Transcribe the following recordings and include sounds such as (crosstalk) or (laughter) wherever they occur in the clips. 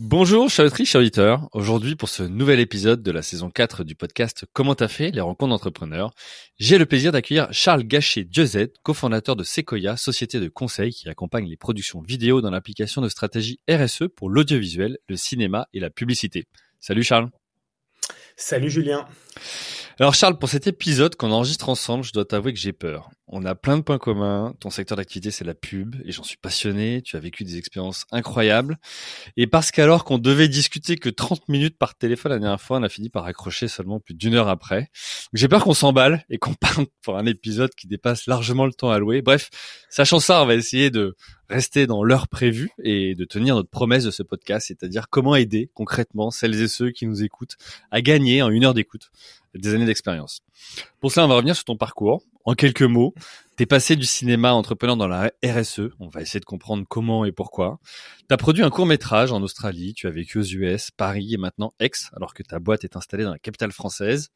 Bonjour, chers auditrices, auditeurs. Aujourd'hui, pour ce nouvel épisode de la saison 4 du podcast Comment t'as fait les rencontres d'entrepreneurs, j'ai le plaisir d'accueillir Charles Gachet-Dieuset, cofondateur de Sequoia, société de conseil qui accompagne les productions vidéo dans l'application de stratégie RSE pour l'audiovisuel, le cinéma et la publicité. Salut Charles. Salut Julien. Alors Charles, pour cet épisode qu'on enregistre ensemble, je dois t'avouer que j'ai peur. On a plein de points communs. Ton secteur d'activité, c'est la pub, et j'en suis passionné. Tu as vécu des expériences incroyables. Et parce qu'alors qu'on devait discuter que 30 minutes par téléphone la dernière fois, on a fini par accrocher seulement plus d'une heure après. J'ai peur qu'on s'emballe et qu'on (laughs) parte pour un épisode qui dépasse largement le temps alloué. Bref, sachant ça, on va essayer de rester dans l'heure prévue et de tenir notre promesse de ce podcast, c'est-à-dire comment aider concrètement celles et ceux qui nous écoutent à gagner en une heure d'écoute des années d'expérience. Pour cela, on va revenir sur ton parcours. En quelques mots, t'es passé du cinéma entrepreneur dans la RSE. On va essayer de comprendre comment et pourquoi. T'as produit un court métrage en Australie. Tu as vécu aux US, Paris et maintenant Aix, alors que ta boîte est installée dans la capitale française.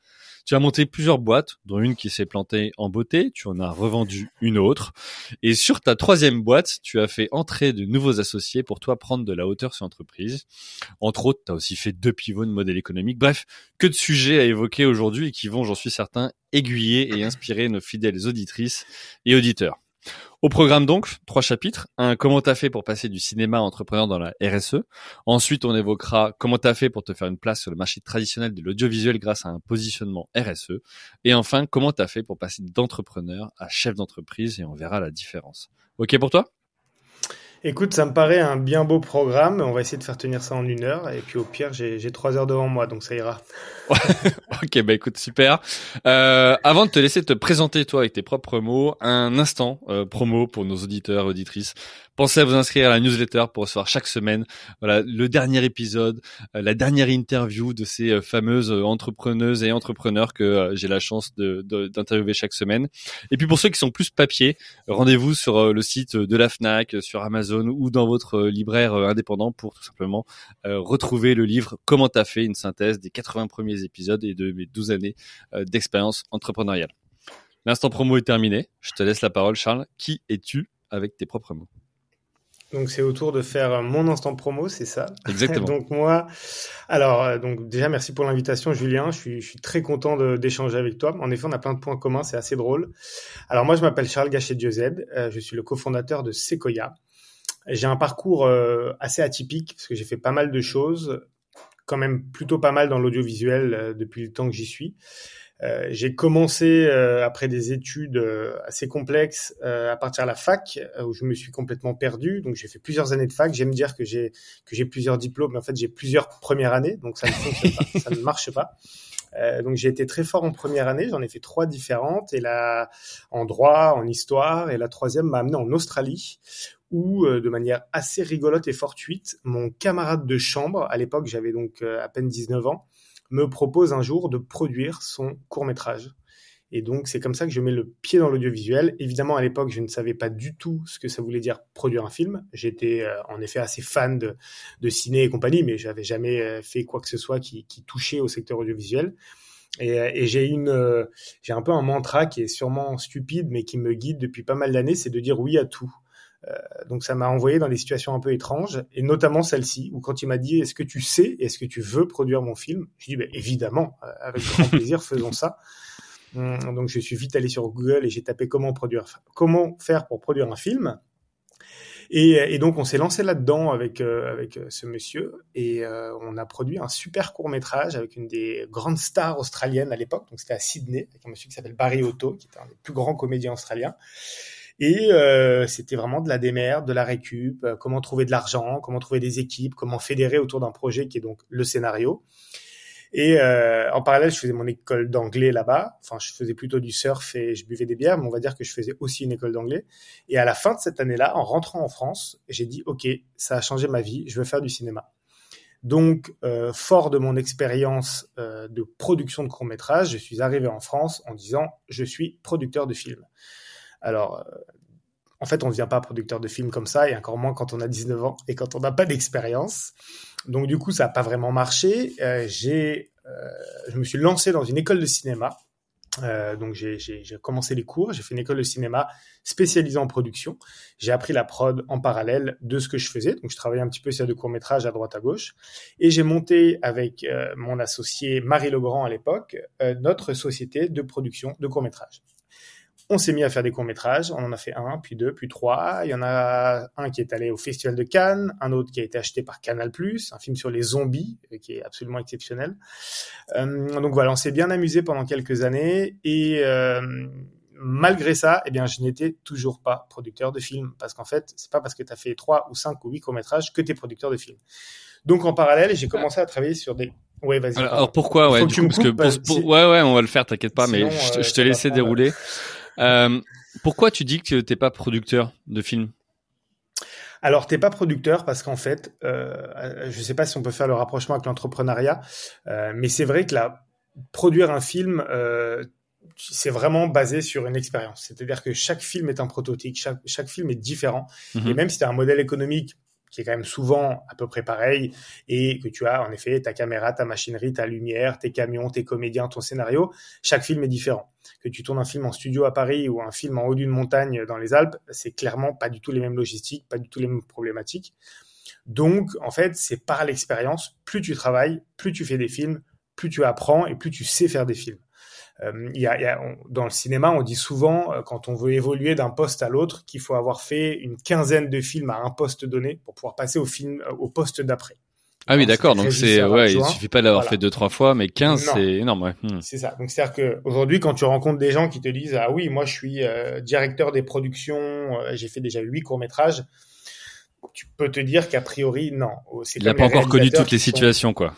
Tu as monté plusieurs boîtes, dont une qui s'est plantée en beauté. Tu en as revendu une autre. Et sur ta troisième boîte, tu as fait entrer de nouveaux associés pour toi prendre de la hauteur sur l'entreprise. Entre autres, tu as aussi fait deux pivots de modèle économique. Bref, que de sujets à évoquer aujourd'hui et qui vont, j'en suis certain, aiguiller et inspirer nos fidèles auditrices et auditeurs. Au programme donc, trois chapitres. Un, comment t'as fait pour passer du cinéma à entrepreneur dans la RSE. Ensuite, on évoquera comment t'as fait pour te faire une place sur le marché traditionnel de l'audiovisuel grâce à un positionnement RSE. Et enfin, comment t'as fait pour passer d'entrepreneur à chef d'entreprise et on verra la différence. Ok pour toi? Écoute, ça me paraît un bien beau programme. On va essayer de faire tenir ça en une heure. Et puis au pire, j'ai trois heures devant moi, donc ça ira. (laughs) ok, bah écoute, super. Euh, avant de te laisser te présenter toi avec tes propres mots, un instant euh, promo pour nos auditeurs auditrices. Pensez à vous inscrire à la newsletter pour recevoir chaque semaine voilà le dernier épisode, euh, la dernière interview de ces euh, fameuses entrepreneuses et entrepreneurs que j'ai la chance d'interviewer chaque semaine. Et puis pour ceux qui sont plus papier, rendez-vous sur le site de la Fnac, sur Amazon ou dans votre libraire indépendant pour tout simplement retrouver le livre Comment t'as fait une synthèse des 80 premiers épisodes et de mes 12 années d'expérience entrepreneuriale. L'instant promo est terminé. Je te laisse la parole, Charles. Qui es-tu avec tes propres mots? Donc c'est autour de faire mon instant promo, c'est ça. Exactement. (laughs) donc moi, alors euh, donc déjà merci pour l'invitation, Julien. Je suis, je suis très content d'échanger avec toi. En effet, on a plein de points communs, c'est assez drôle. Alors moi, je m'appelle Charles Gachet-Dieuzel. Euh, je suis le cofondateur de Sequoia. J'ai un parcours euh, assez atypique parce que j'ai fait pas mal de choses, quand même plutôt pas mal dans l'audiovisuel depuis le temps que j'y suis. Euh, j'ai commencé euh, après des études euh, assez complexes à partir de la fac où je me suis complètement perdu. Donc j'ai fait plusieurs années de fac. J'aime dire que j'ai que j'ai plusieurs diplômes, mais en fait j'ai plusieurs premières années, donc ça ne pas, ça ne marche pas. donc j'ai été très fort en première année, j'en ai fait trois différentes et là en droit, en histoire et la troisième m'a amené en Australie où de manière assez rigolote et fortuite, mon camarade de chambre, à l'époque j'avais donc à peine 19 ans, me propose un jour de produire son court métrage. Et donc, c'est comme ça que je mets le pied dans l'audiovisuel. Évidemment, à l'époque, je ne savais pas du tout ce que ça voulait dire produire un film. J'étais euh, en effet assez fan de, de ciné et compagnie, mais j'avais jamais euh, fait quoi que ce soit qui, touchait au secteur audiovisuel. Et, euh, j'ai une, j'ai un peu un mantra qui est sûrement stupide, mais qui me guide depuis pas mal d'années, c'est de dire oui à tout. Euh, donc ça m'a envoyé dans des situations un peu étranges, et notamment celle-ci, où quand il m'a dit est-ce que tu sais, est-ce que tu veux produire mon film? Je dis bah, évidemment, euh, avec grand (laughs) plaisir, faisons ça. Hum, donc je suis vite allé sur Google et j'ai tapé comment produire, comment faire pour produire un film. Et, et donc on s'est lancé là-dedans avec euh, avec ce monsieur et on a produit un super court métrage avec une des grandes stars australiennes à l'époque. Donc c'était à Sydney avec un monsieur qui s'appelle Barry Otto, qui était un des plus grands comédiens australiens. Et c'était vraiment de la démerde, de la récup, comment trouver de l'argent, comment trouver des équipes, comment fédérer autour d'un projet qui est donc le scénario. Et euh, en parallèle, je faisais mon école d'anglais là-bas. Enfin, je faisais plutôt du surf et je buvais des bières, mais on va dire que je faisais aussi une école d'anglais. Et à la fin de cette année-là, en rentrant en France, j'ai dit, OK, ça a changé ma vie, je veux faire du cinéma. Donc, euh, fort de mon expérience euh, de production de court métrage, je suis arrivé en France en disant, je suis producteur de films. Alors, euh, en fait, on ne devient pas producteur de films comme ça, et encore moins quand on a 19 ans et quand on n'a pas d'expérience. Donc du coup, ça n'a pas vraiment marché. Euh, j'ai, euh, je me suis lancé dans une école de cinéma. Donc j'ai commencé les cours, j'ai fait une école de cinéma spécialisée en production. J'ai appris la prod en parallèle de ce que je faisais. Donc je travaillais un petit peu sur de courts métrages à droite à gauche. Et j'ai monté avec mon associé Marie Legrand à l'époque notre société de production de courts métrages on s'est mis à faire des courts-métrages. On en a fait un, puis deux, puis trois. Il y en a un qui est allé au Festival de Cannes, un autre qui a été acheté par Canal+, un film sur les zombies, euh, qui est absolument exceptionnel. Euh, donc voilà, on s'est bien amusé pendant quelques années. Et euh, malgré ça, eh bien, je n'étais toujours pas producteur de film. Parce qu'en fait, c'est pas parce que tu as fait trois ou cinq ou huit courts-métrages que tu es producteur de film. Donc en parallèle, j'ai commencé à travailler sur des Ouais, vas-y. Alors, pourquoi ouais, du coup, parce que pour, ouais ouais, on va le faire, t'inquiète pas, mais je, je te laissais dérouler. Euh, pourquoi tu dis que t'es pas producteur de films? Alors, t'es pas producteur parce qu'en fait, euh, je sais pas si on peut faire le rapprochement avec l'entrepreneuriat, euh, mais c'est vrai que là, produire un film, euh, c'est vraiment basé sur une expérience. C'est-à-dire que chaque film est un prototype, chaque, chaque film est différent. Mhm. Et même si tu as un modèle économique qui est quand même souvent à peu près pareil, et que tu as en effet ta caméra, ta machinerie, ta lumière, tes camions, tes comédiens, ton scénario, chaque film est différent. Que tu tournes un film en studio à Paris ou un film en haut d'une montagne dans les Alpes, c'est clairement pas du tout les mêmes logistiques, pas du tout les mêmes problématiques. Donc, en fait, c'est par l'expérience, plus tu travailles, plus tu fais des films, plus tu apprends et plus tu sais faire des films. Euh, y a, y a, dans le cinéma, on dit souvent, euh, quand on veut évoluer d'un poste à l'autre, qu'il faut avoir fait une quinzaine de films à un poste donné pour pouvoir passer au film, euh, au poste d'après. Ah oui, d'accord. Donc c'est ouais, il suffit pas d'avoir fait deux trois fois, mais 15 c'est énorme. Ouais. Hmm. C'est ça. Donc c'est-à-dire que aujourd'hui, quand tu rencontres des gens qui te disent ah oui, moi je suis euh, directeur des productions, j'ai fait déjà huit courts métrages, tu peux te dire qu'a priori non. Il n'a pas encore connu toutes les situations quoi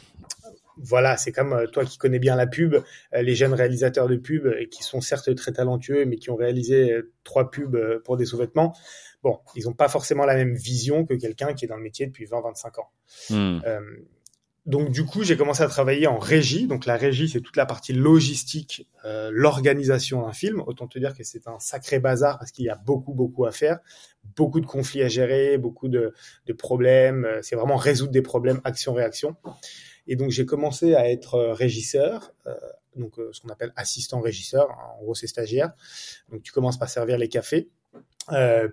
voilà, c'est comme euh, toi qui connais bien la pub, euh, les jeunes réalisateurs de pub euh, qui sont certes très talentueux, mais qui ont réalisé trois pubs pour des sous-vêtements. Bon, ils n'ont pas forcément la même vision que quelqu'un qui est dans le métier depuis 20-25 ans. Hmm. donc du coup, j'ai commencé à travailler en régie. Donc la régie, c'est toute la partie logistique, l'organisation d'un film. Autant te dire que c'est un sacré bazar parce qu'il y a beaucoup, beaucoup à faire, beaucoup de conflits à gérer, beaucoup de, de problèmes. C'est vraiment résoudre des problèmes action-réaction. Et donc j'ai commencé à être euh, régisseur, euh, donc euh, ce qu'on appelle assistant régisseur, en gros c'est stagiaire. Donc tu commences par servir les cafés.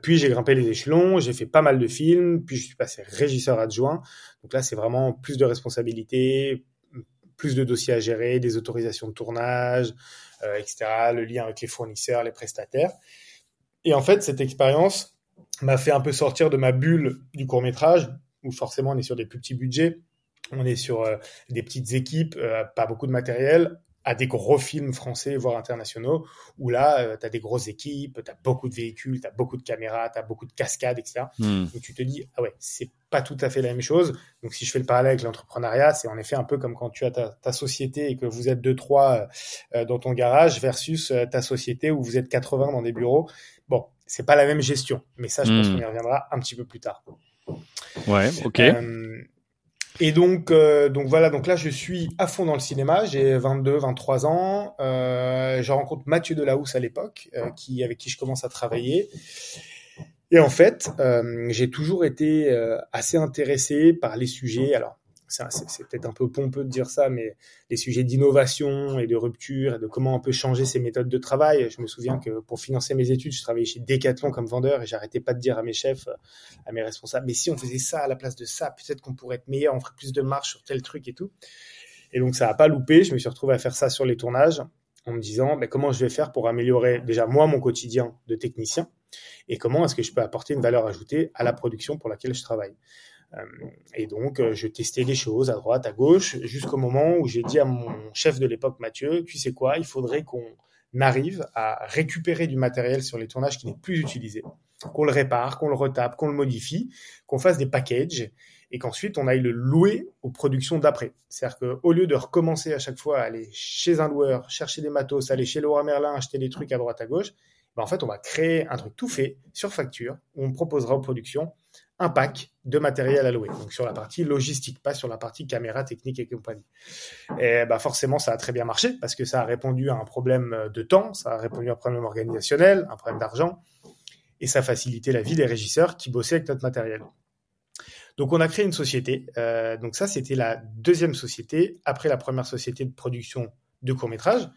Puis j'ai grimpé les échelons, j'ai fait pas mal de films, puis je suis passé régisseur adjoint. Donc là c'est vraiment plus de responsabilités, plus de dossiers à gérer, des autorisations de tournage, etc. Le lien avec les fournisseurs, les prestataires. Et en fait cette expérience m'a fait un peu sortir de ma bulle du court métrage, où forcément on est sur des plus petits budgets on est sur euh, des petites équipes, euh, pas beaucoup de matériel, à des gros films français, voire internationaux, où là, euh, tu as des grosses équipes, tu as beaucoup de véhicules, tu as beaucoup de caméras, tu as beaucoup de cascades, etc. Hmm. Donc tu te dis, ah ouais, c'est pas tout à fait la même chose. Donc si je fais le parallèle avec l'entrepreneuriat, c'est en effet un peu comme quand tu as ta, société et que vous êtes deux, trois dans ton garage versus ta société où vous êtes 80 dans des bureaux. Bon, c'est pas la même gestion, mais ça, je pense hmm. qu'on y reviendra un petit peu plus tard. Ouais, ok. Et donc, euh, donc voilà, donc là je suis à fond dans le cinéma, j'ai 22, 23 ans, euh, je rencontre Mathieu Delahousse à l'époque, euh, qui avec qui je commence à travailler. Et en fait, euh, j'ai toujours été euh, assez intéressé par les sujets. Alors, c'est peut-être un peu pompeux de dire ça, mais les sujets d'innovation et de rupture et de comment on peut changer ses méthodes de travail. Je me souviens que pour financer mes études, je travaillais chez Decathlon comme vendeur et j'arrêtais pas de dire à mes chefs, à mes responsables, mais si on faisait ça à la place de ça, peut-être qu'on pourrait être meilleur, on ferait plus de marge sur tel truc et tout. Et donc ça a pas loupé. Je me suis retrouvé à faire ça sur les tournages en me disant ben, comment je vais faire pour améliorer déjà moi mon quotidien de technicien et comment est-ce que je peux apporter une valeur ajoutée à la production pour laquelle je travaille? Euh, et donc, euh, je testais les choses à droite, à gauche, jusqu'au moment où j'ai dit à mon chef de l'époque, Mathieu, tu sais quoi, il faudrait qu'on arrive à récupérer du matériel sur les tournages qui n'est plus utilisé, qu'on le répare, qu'on le retape, qu'on le modifie, qu'on fasse des packages et qu'ensuite on aille le louer aux productions d'après. C'est-à-dire qu'au lieu de recommencer à chaque fois à aller chez un loueur, chercher des matos, aller chez Laura Merlin, acheter des trucs à droite à gauche, ben en fait on va créer un truc tout fait sur facture on proposera aux productions un pack de matériel à louer. Donc sur la partie logistique, pas sur la partie caméra technique et compagnie. Et bah forcément, ça a très bien marché parce que ça a répondu à un problème de temps, ça a répondu à un problème organisationnel, un problème d'argent, et ça a facilité la vie des régisseurs qui bossaient avec notre matériel. Donc on a créé une société. Euh, donc ça, c'était la deuxième société après la première société de production de court métrage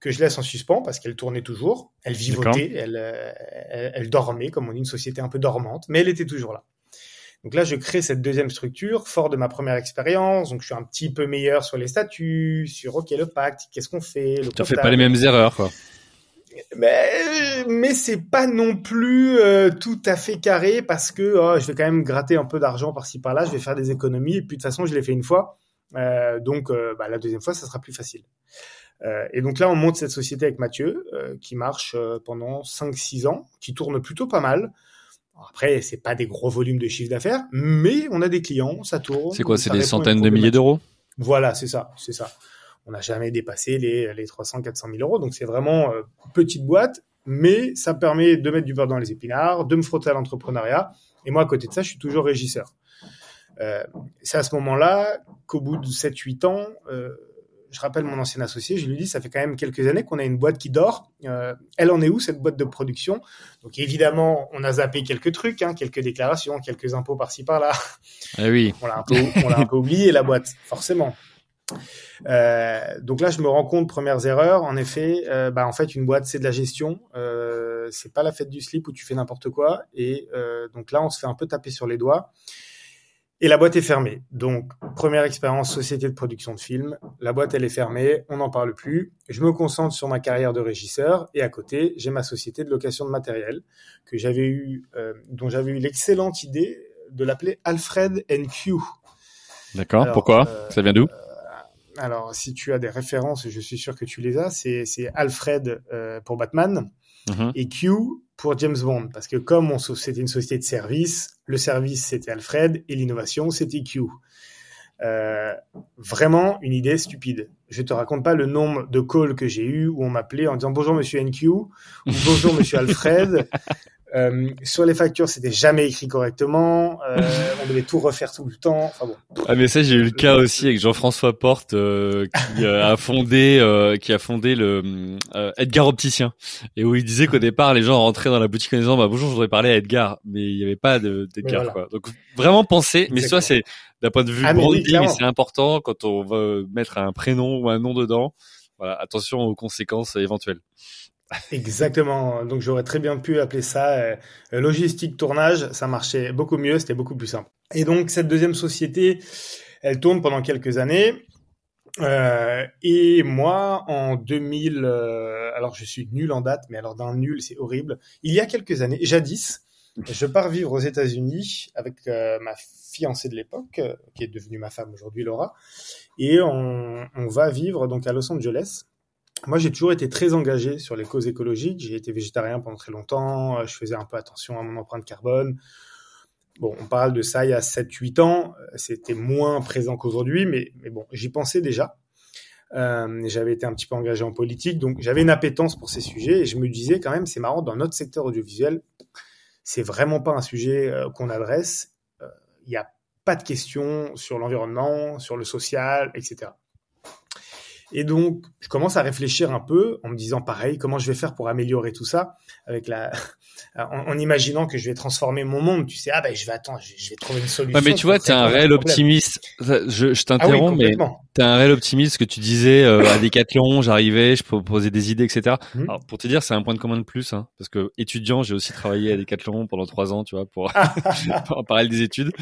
que je laisse en suspens parce qu'elle tournait toujours, elle vivotait, elle, elle, elle, dormait, comme on dit, une société un peu dormante, mais elle était toujours là. Donc là, je crée cette deuxième structure, fort de ma première expérience. Donc je suis un petit peu meilleur sur les statuts, sur OK le pacte, qu'est-ce qu'on fait. Tu ne fais pas les mêmes erreurs, quoi. Mais mais c'est pas non plus euh, tout à fait carré parce que oh, je vais quand même gratter un peu d'argent par-ci par-là, je vais faire des économies et puis de toute façon je l'ai fait une fois, euh, donc euh, bah, la deuxième fois ça sera plus facile. Et donc là on monte cette société avec Mathieu qui marche pendant 5-6 ans, qui tourne plutôt pas mal. Après, c'est pas des gros volumes de chiffre d'affaires, mais on a des clients, ça tourne. C'est quoi C'est des centaines de milliers d'euros? Voilà, c'est ça, c'est ça. On n'a jamais dépassé les, les 300, 400 000 euros, donc c'est vraiment euh, petite boîte, mais ça permet de mettre du beurre dans les épinards, de me frotter à l'entrepreneuriat. Et moi, à côté de ça, je suis toujours régisseur. Euh, c'est à ce moment-là qu'au bout de 7-8 ans, euh, je rappelle mon ancien associé, je lui dis, ça fait quand même quelques années qu'on a une boîte qui dort. Euh, elle en est où, cette boîte de production? Donc évidemment, on a zappé quelques trucs, hein, quelques déclarations, quelques impôts par-ci par-là. Ah oui. On l'a un, peu, on l'a un peu oublié, la boîte, forcément. Euh, donc là, je me rends compte, premières erreurs, en effet, euh, bah, en fait, une boîte, c'est de la gestion. Euh, c'est pas la fête du slip où tu fais n'importe quoi. Et donc là, on se fait un peu taper sur les doigts. Et la boîte est fermée. Donc, première expérience, société de production de films. La boîte, elle est fermée, on n'en parle plus. Je me concentre sur ma carrière de régisseur et à côté, j'ai ma société de location de matériel que j'avais eu, euh, dont j'avais eu l'excellente idée de l'appeler Alfred Q. D'accord. Pourquoi? euh, Ça vient d'où? euh, Alors, si tu as des références, je suis sûr que tu les as. C'est Alfred euh, pour Batman mm-hmm. et Q pour James Bond, parce que comme c'était une société de service, le service c'était Alfred et l'innovation c'était Q. Euh, vraiment une idée stupide. Je te raconte pas le nombre de calls que j'ai eu où on m'appelait en disant bonjour monsieur NQ ou bonjour monsieur (laughs) Alfred. Euh, sur les factures, c'était jamais écrit correctement. Euh, (laughs) on devait tout refaire tout le temps. Enfin bon. Ah mais ça j'ai eu le cas aussi avec Jean-François Porte euh, qui euh, a fondé euh, qui a fondé le Edgar Opticien et où il disait qu'au départ les gens rentraient dans la boutique en disant bah bonjour je voudrais parler à Edgar mais il n'y avait pas d'Edgar voilà. quoi. Donc vraiment penser mais ça c'est d'un point de vue ah, branding c'est important quand on va mettre un prénom ou un nom dedans. Voilà attention aux conséquences éventuelles. Exactement. Donc j'aurais très bien pu appeler ça euh, logistique tournage. Ça marchait beaucoup mieux, c'était beaucoup plus simple. Et donc cette deuxième société, elle tourne pendant quelques années. Euh, et moi, en 2000, euh, alors je suis nul en date, mais alors d'un nul, c'est horrible. Il y a quelques années, jadis, je pars vivre aux États-Unis avec euh, ma fiancée de l'époque, euh, qui est devenue ma femme aujourd'hui, Laura, et on, on va vivre donc à Los Angeles moi, j'ai toujours été très engagé sur les causes écologiques. J'ai été végétarien pendant très longtemps. Je faisais un peu attention à mon empreinte carbone. Bon, on parle de ça il y a 7-8 ans. C'était moins présent qu'aujourd'hui, mais, mais bon, j'y pensais déjà. Euh, j'avais été un petit peu engagé en politique, donc j'avais une appétence pour ces sujets et je me disais quand même, c'est marrant, dans notre secteur audiovisuel, c'est vraiment pas un sujet euh, qu'on adresse. Euh, il euh, n'y a pas de questions sur l'environnement, sur le social, etc. Et donc, je commence à réfléchir un peu en me disant pareil, comment je vais faire pour améliorer tout ça avec la, (laughs) en, en imaginant que je vais transformer mon monde. Tu sais, ah ben je vais attendre, je, je vais trouver une solution. Ouais, mais tu vois, t'es un réel optimiste. Je, je t'interromps, ah oui, mais t'es un réel optimiste. que tu disais euh, à Decathlon, j'arrivais, je proposais des idées, etc. Mmh. Alors, pour te dire, c'est un point de commun de plus, hein, parce que étudiant, j'ai aussi travaillé à Decathlon pendant trois ans, tu vois, pour, (laughs) (laughs) en parallèle des études.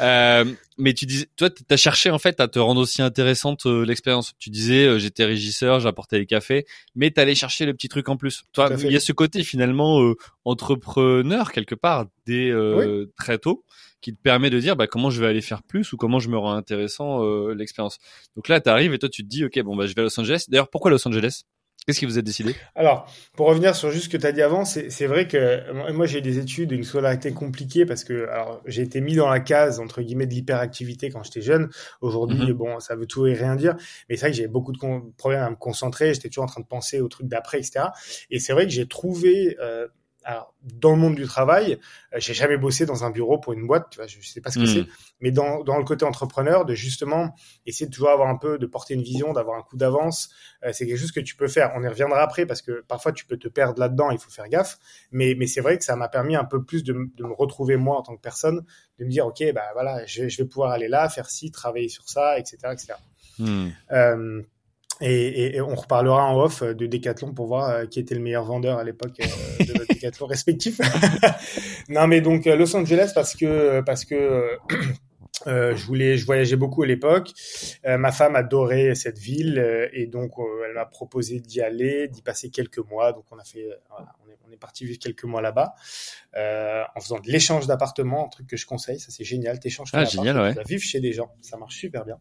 Euh, mais tu disais, toi, t'as cherché en fait à te rendre aussi intéressante euh, l'expérience. Tu disais, euh, j'étais régisseur, j'apportais les cafés, mais t'allais chercher le petit truc en plus. Toi, il y a ce côté finalement euh, entrepreneur quelque part dès oui. très tôt qui te permet de dire bah, comment je vais aller faire plus ou comment je me rends intéressant l'expérience. Donc là, tu arrives et toi, tu te dis, ok, bon bah je vais à Los Angeles. D'ailleurs, pourquoi Los Angeles? Qu'est-ce qui vous a décidé? Alors, pour revenir sur juste ce que tu as dit avant, c'est vrai que moi j'ai des études, une scolarité compliquée parce que alors j'ai été mis dans la case entre guillemets de l'hyperactivité quand j'étais jeune. Aujourd'hui, mhm. bon, ça veut tout et rien dire, mais c'est vrai que j'ai beaucoup de problèmes à me concentrer. J'étais toujours en train de penser au truc d'après, etc. Et c'est vrai que j'ai trouvé euh, alors, dans le monde du travail, euh, j'ai jamais bossé dans un bureau pour une boîte, tu vois, je sais pas ce que hmm. c'est, mais dans, dans le côté entrepreneur, de justement essayer de toujours avoir un peu, de porter une vision, d'avoir un coup d'avance, euh, c'est quelque chose que tu peux faire. On y reviendra après parce que parfois tu peux te perdre là-dedans, il faut faire gaffe, mais, mais c'est vrai que ça m'a permis un peu plus de, de, me retrouver moi en tant que personne, de me dire, ok, bah voilà, je, je vais pouvoir aller là, faire ci, travailler sur ça, etc., etc. Euh, et, et, on reparlera en off de Decathlon pour voir euh, qui était le meilleur vendeur à l'époque euh, de notre (laughs) Decathlon respectif. (laughs) non, mais donc euh, Los Angeles parce que parce que euh, je voulais, je voyageais beaucoup à l'époque. ma femme adorait cette ville et donc elle m'a proposé d'y aller, d'y passer quelques mois. Donc on a fait, voilà, on est, on est parti vivre quelques mois là-bas euh, en faisant de l'échange d'appartements, un truc que je conseille, ça c'est génial, t'échanges ah, génial, ouais. tu vas vivre chez des gens, ça marche super bien.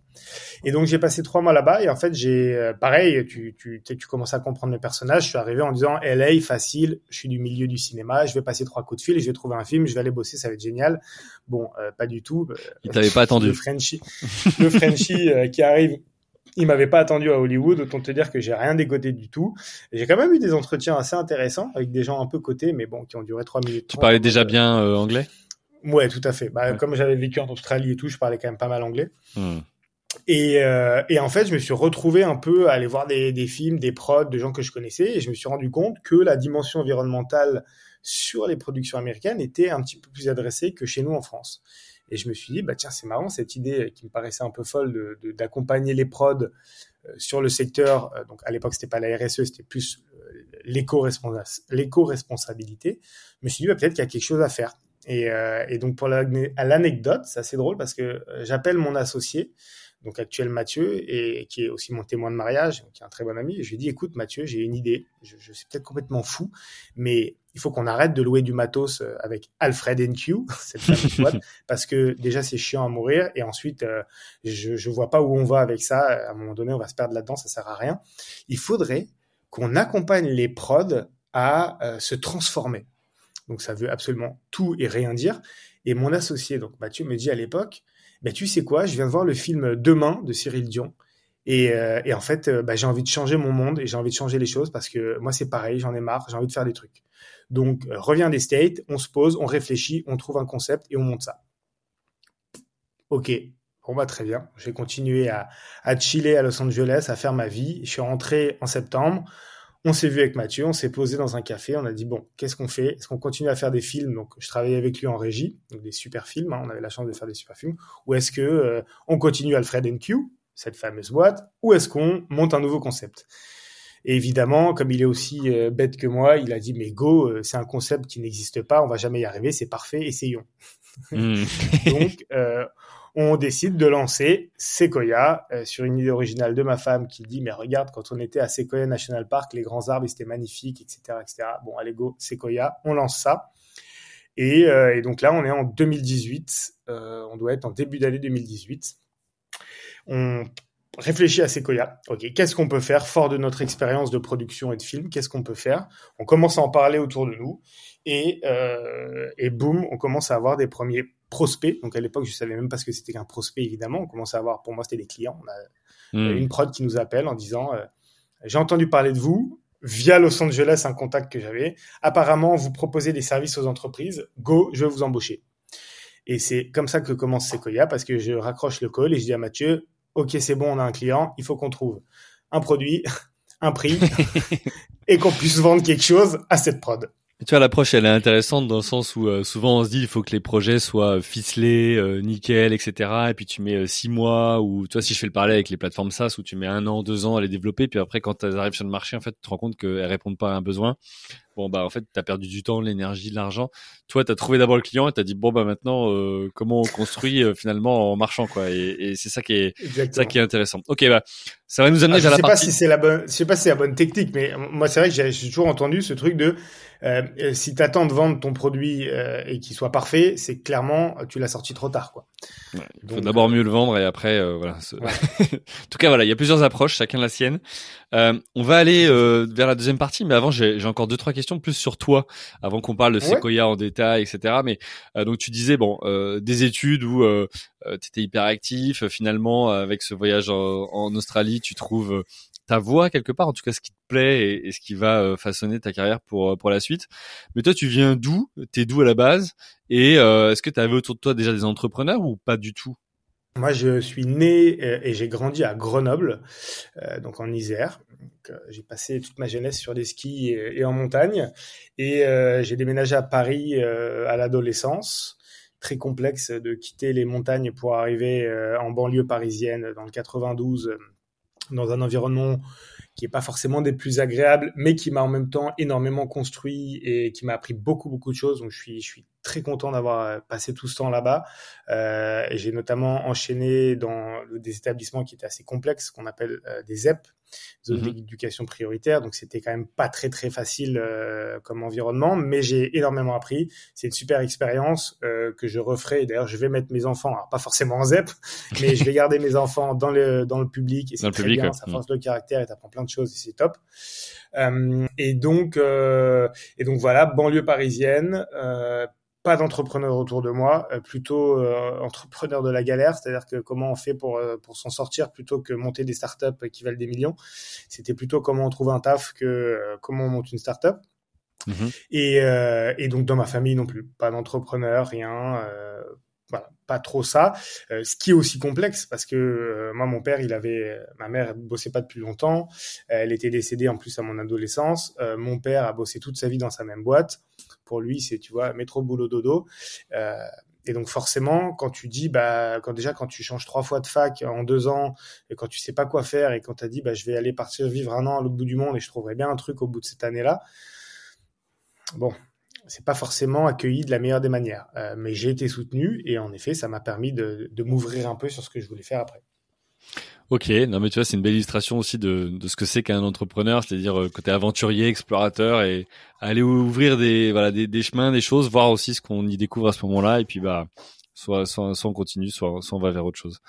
Et donc j'ai passé trois mois là-bas et en fait j'ai, euh, pareil, tu, tu, tu commences à comprendre les personnages, je suis arrivé en disant LA, facile, je suis du milieu du cinéma, je vais passer trois coups de fil, je vais trouver un film, je vais aller bosser, ça va être génial. Bon, euh, pas du tout. Il t'avait pas attendu. Le Frenchie, le Frenchie qui arrive il m'avait pas attendu à Hollywood, autant te dire que j'ai rien décoté du tout. J'ai quand même eu des entretiens assez intéressants avec des gens un peu cotés, mais bon, qui ont duré trois minutes. Tu parlais déjà bien euh, anglais? Ouais, tout à fait. Bah, Comme j'avais vécu en Australie et tout, je parlais quand même pas mal anglais. Hmm. Et, euh, et, en fait, je me suis retrouvé un peu à aller voir des, des, films, des prods, de gens que je connaissais, et je me suis rendu compte que la dimension environnementale sur les productions américaines était un petit peu plus adressée que chez nous en France. Et je me suis dit, bah tiens, c'est marrant cette idée qui me paraissait un peu folle d'accompagner les prods euh, sur le secteur. Euh, donc à l'époque, c'était pas la RSE, c'était plus euh, l'éco-responsabilité. Je me suis dit, bah, peut-être qu'il y a quelque chose à faire. Et, et donc pour l'anecdote, c'est assez drôle parce que j'appelle mon associé donc actuel Mathieu, et qui est aussi mon témoin de mariage, qui est un très bon ami. je lui ai dit, écoute Mathieu, j'ai une idée, je, suis peut-être complètement fou, mais il faut qu'on arrête de louer du matos euh, avec Alfred NQ, (laughs) cette parce que déjà c'est chiant à mourir, et ensuite euh, je, je vois pas où on va avec ça. À un moment donné, on va se perdre là-dedans, ça sert à rien. Il faudrait qu'on accompagne les prods à euh, se transformer. Donc ça veut absolument tout et rien dire. Et mon associé, donc Mathieu, me dit à l'époque, ben, tu sais quoi, je viens de voir le film Demain de Cyril Dion. Et, euh, et en fait, euh, bah, j'ai envie de changer mon monde et j'ai envie de changer les choses parce que moi, c'est pareil, j'en ai marre, j'ai envie de faire des trucs. Donc, euh, reviens des States, on se pose, on réfléchit, on trouve un concept et on monte ça. Ok, bon bah très bien. J'ai continué à, à chiller à Los Angeles, à faire ma vie. Je suis rentré en septembre. On s'est vu avec Mathieu, on s'est posé dans un café, on a dit bon, qu'est-ce qu'on fait? Est-ce qu'on continue à faire des films? Donc, je travaillais avec lui en régie, donc des super films. Hein, on avait la chance de faire des super films. Ou est-ce que euh, on continue Alfred Q, cette fameuse boîte, ou est-ce qu'on monte un nouveau concept? Et évidemment, comme il est aussi euh, bête que moi, il a dit mais go, euh, c'est un concept qui n'existe pas, on va jamais y arriver, c'est parfait, essayons. Hmm. (laughs) donc, on décide de lancer Sequoia euh, sur une idée originale de ma femme qui dit mais regarde quand on était à Sequoia National Park les grands arbres c'était magnifique etc etc bon allez go Sequoia on lance ça. Et, euh, donc là on est en 2018 euh, on doit être en début d'année 2018 on réfléchit à Sequoia. Ok, qu'est-ce qu'on peut faire fort de notre expérience de production et de film Qu'est-ce qu'on peut faire? On commence à en parler autour de nous et, et boum, on commence à avoir des premiers prospect. Donc à l'époque, je savais même pas ce que c'était qu'un prospect, évidemment. On commençait à avoir, pour moi, c'était des clients. On a hmm. une prod qui nous appelle en disant euh, J'ai entendu parler de vous via Los Angeles, un contact que j'avais. Apparemment, vous proposez des services aux entreprises. Go, je vais vous embaucher. Et c'est comme ça que commence Sequoia parce que je raccroche le call et je dis à Mathieu Ok, c'est bon, on a un client. Il faut qu'on trouve un produit, (laughs) un prix (laughs) et qu'on puisse vendre quelque chose à cette prod tu vois, l'approche, elle est intéressante dans le sens où euh, souvent on se dit il faut que les projets soient ficelés, euh, nickel, etc. Et puis tu mets euh, six mois ou tu vois si je fais le parallèle avec les plateformes SaaS où tu mets un an, deux ans à les développer, puis après quand elles arrivent sur le marché, en fait, tu te rends compte qu'elles répondent pas à un besoin bon bah en fait tu as perdu du temps, l'énergie, l'argent. Toi tu as trouvé d'abord le client et tu as dit bon bah maintenant euh, comment on construit euh, finalement en marchant quoi et, et c'est ça qui est ça qui est intéressant. OK bah ça va nous amener ah, vers la partie Je sais pas si c'est la bonne je sais pas si c'est la bonne technique mais moi c'est vrai que j'ai toujours entendu ce truc de euh, si tu attends de vendre ton produit et qu'il soit parfait, c'est clairement tu l'as sorti trop tard quoi. Il faut d'abord mieux le vendre et après euh, voilà. (laughs) en tout cas voilà, il y a plusieurs approches, chacun la sienne. Euh, on va aller euh, vers la deuxième partie, mais avant j'ai encore deux trois questions plus sur toi, avant qu'on parle de Sequoia en détail, etc. Mais donc tu disais bon des études où tu étais hyper actif, finalement avec ce voyage en, en Australie, tu trouves ta voix quelque part, en tout cas ce qui te plaît et, ce qui va euh, façonner ta carrière pour euh, pour la suite. Mais toi, tu viens d'où? T'es d'où à la base? Et euh, est-ce que tu avais autour de toi déjà des entrepreneurs ou pas du tout? Moi, je suis né et j'ai grandi à Grenoble, donc en Isère. J'ai passé toute ma jeunesse sur des skis et, en montagne, et j'ai déménagé à Paris à l'adolescence. Très complexe de quitter les montagnes pour arriver en banlieue parisienne dans le 92 dans un environnement qui est pas forcément des plus agréables, mais qui m'a en même temps énormément construit et qui m'a appris beaucoup beaucoup de choses. Donc je suis je suis très content d'avoir euh, passé tout ce temps là-bas. Euh, j'ai notamment enchaîné dans des établissements qui étaient assez complexes, qu'on appelle euh, des ZEP, zone mhm. d'éducation prioritaire. Donc c'était quand même pas très très facile euh, comme environnement, mais j'ai énormément appris. C'est une super expérience euh, que je referai. D'ailleurs, je vais mettre mes enfants, alors pas forcément en ZEP, (laughs) mais je vais garder mes enfants dans le dans le public et c'est très bien. Ça force le caractère et t'apprends plein de choses et c'est top. Euh, et donc et donc voilà, banlieue parisienne pas d'entrepreneur autour de moi, euh, plutôt euh, entrepreneur de la galère, c'est-à-dire que comment on fait pour euh, pour s'en sortir plutôt que monter des startups qui valent des millions. C'était plutôt comment on trouve un taf que comment on monte une startup. Mmh et, et donc dans ma famille non plus, pas d'entrepreneur, rien. voilà, pas trop ça. ce qui est aussi complexe parce que moi, mon père, il avait, ma mère bossait pas depuis longtemps. elle était décédée en plus à mon adolescence. mon père a bossé toute sa vie dans sa même boîte pour lui, c'est, tu vois, métro, boulot, dodo. Euh, et donc forcément, quand tu dis, bah, quand déjà quand tu changes trois fois de fac en deux ans, et quand tu sais pas quoi faire, et quand tu as dit, bah, je vais aller partir vivre un an à l'autre bout du monde, et je trouverai bien un truc au bout de cette année-là, bon, c'est pas forcément accueilli de la meilleure des manières. Euh, mais j'ai été soutenu, et en effet, ça m'a permis de, de m'ouvrir un peu sur ce que je voulais faire après. Ok, non mais tu vois, c'est une belle illustration aussi de, de ce que c'est qu'un entrepreneur, c'est-à-dire euh, côté aventurier, explorateur et aller ouvrir des voilà des, des chemins, des choses, voir aussi ce qu'on y découvre à ce moment-là. Et puis bah soit, soit, soit on continue, soit, soit on va vers autre chose.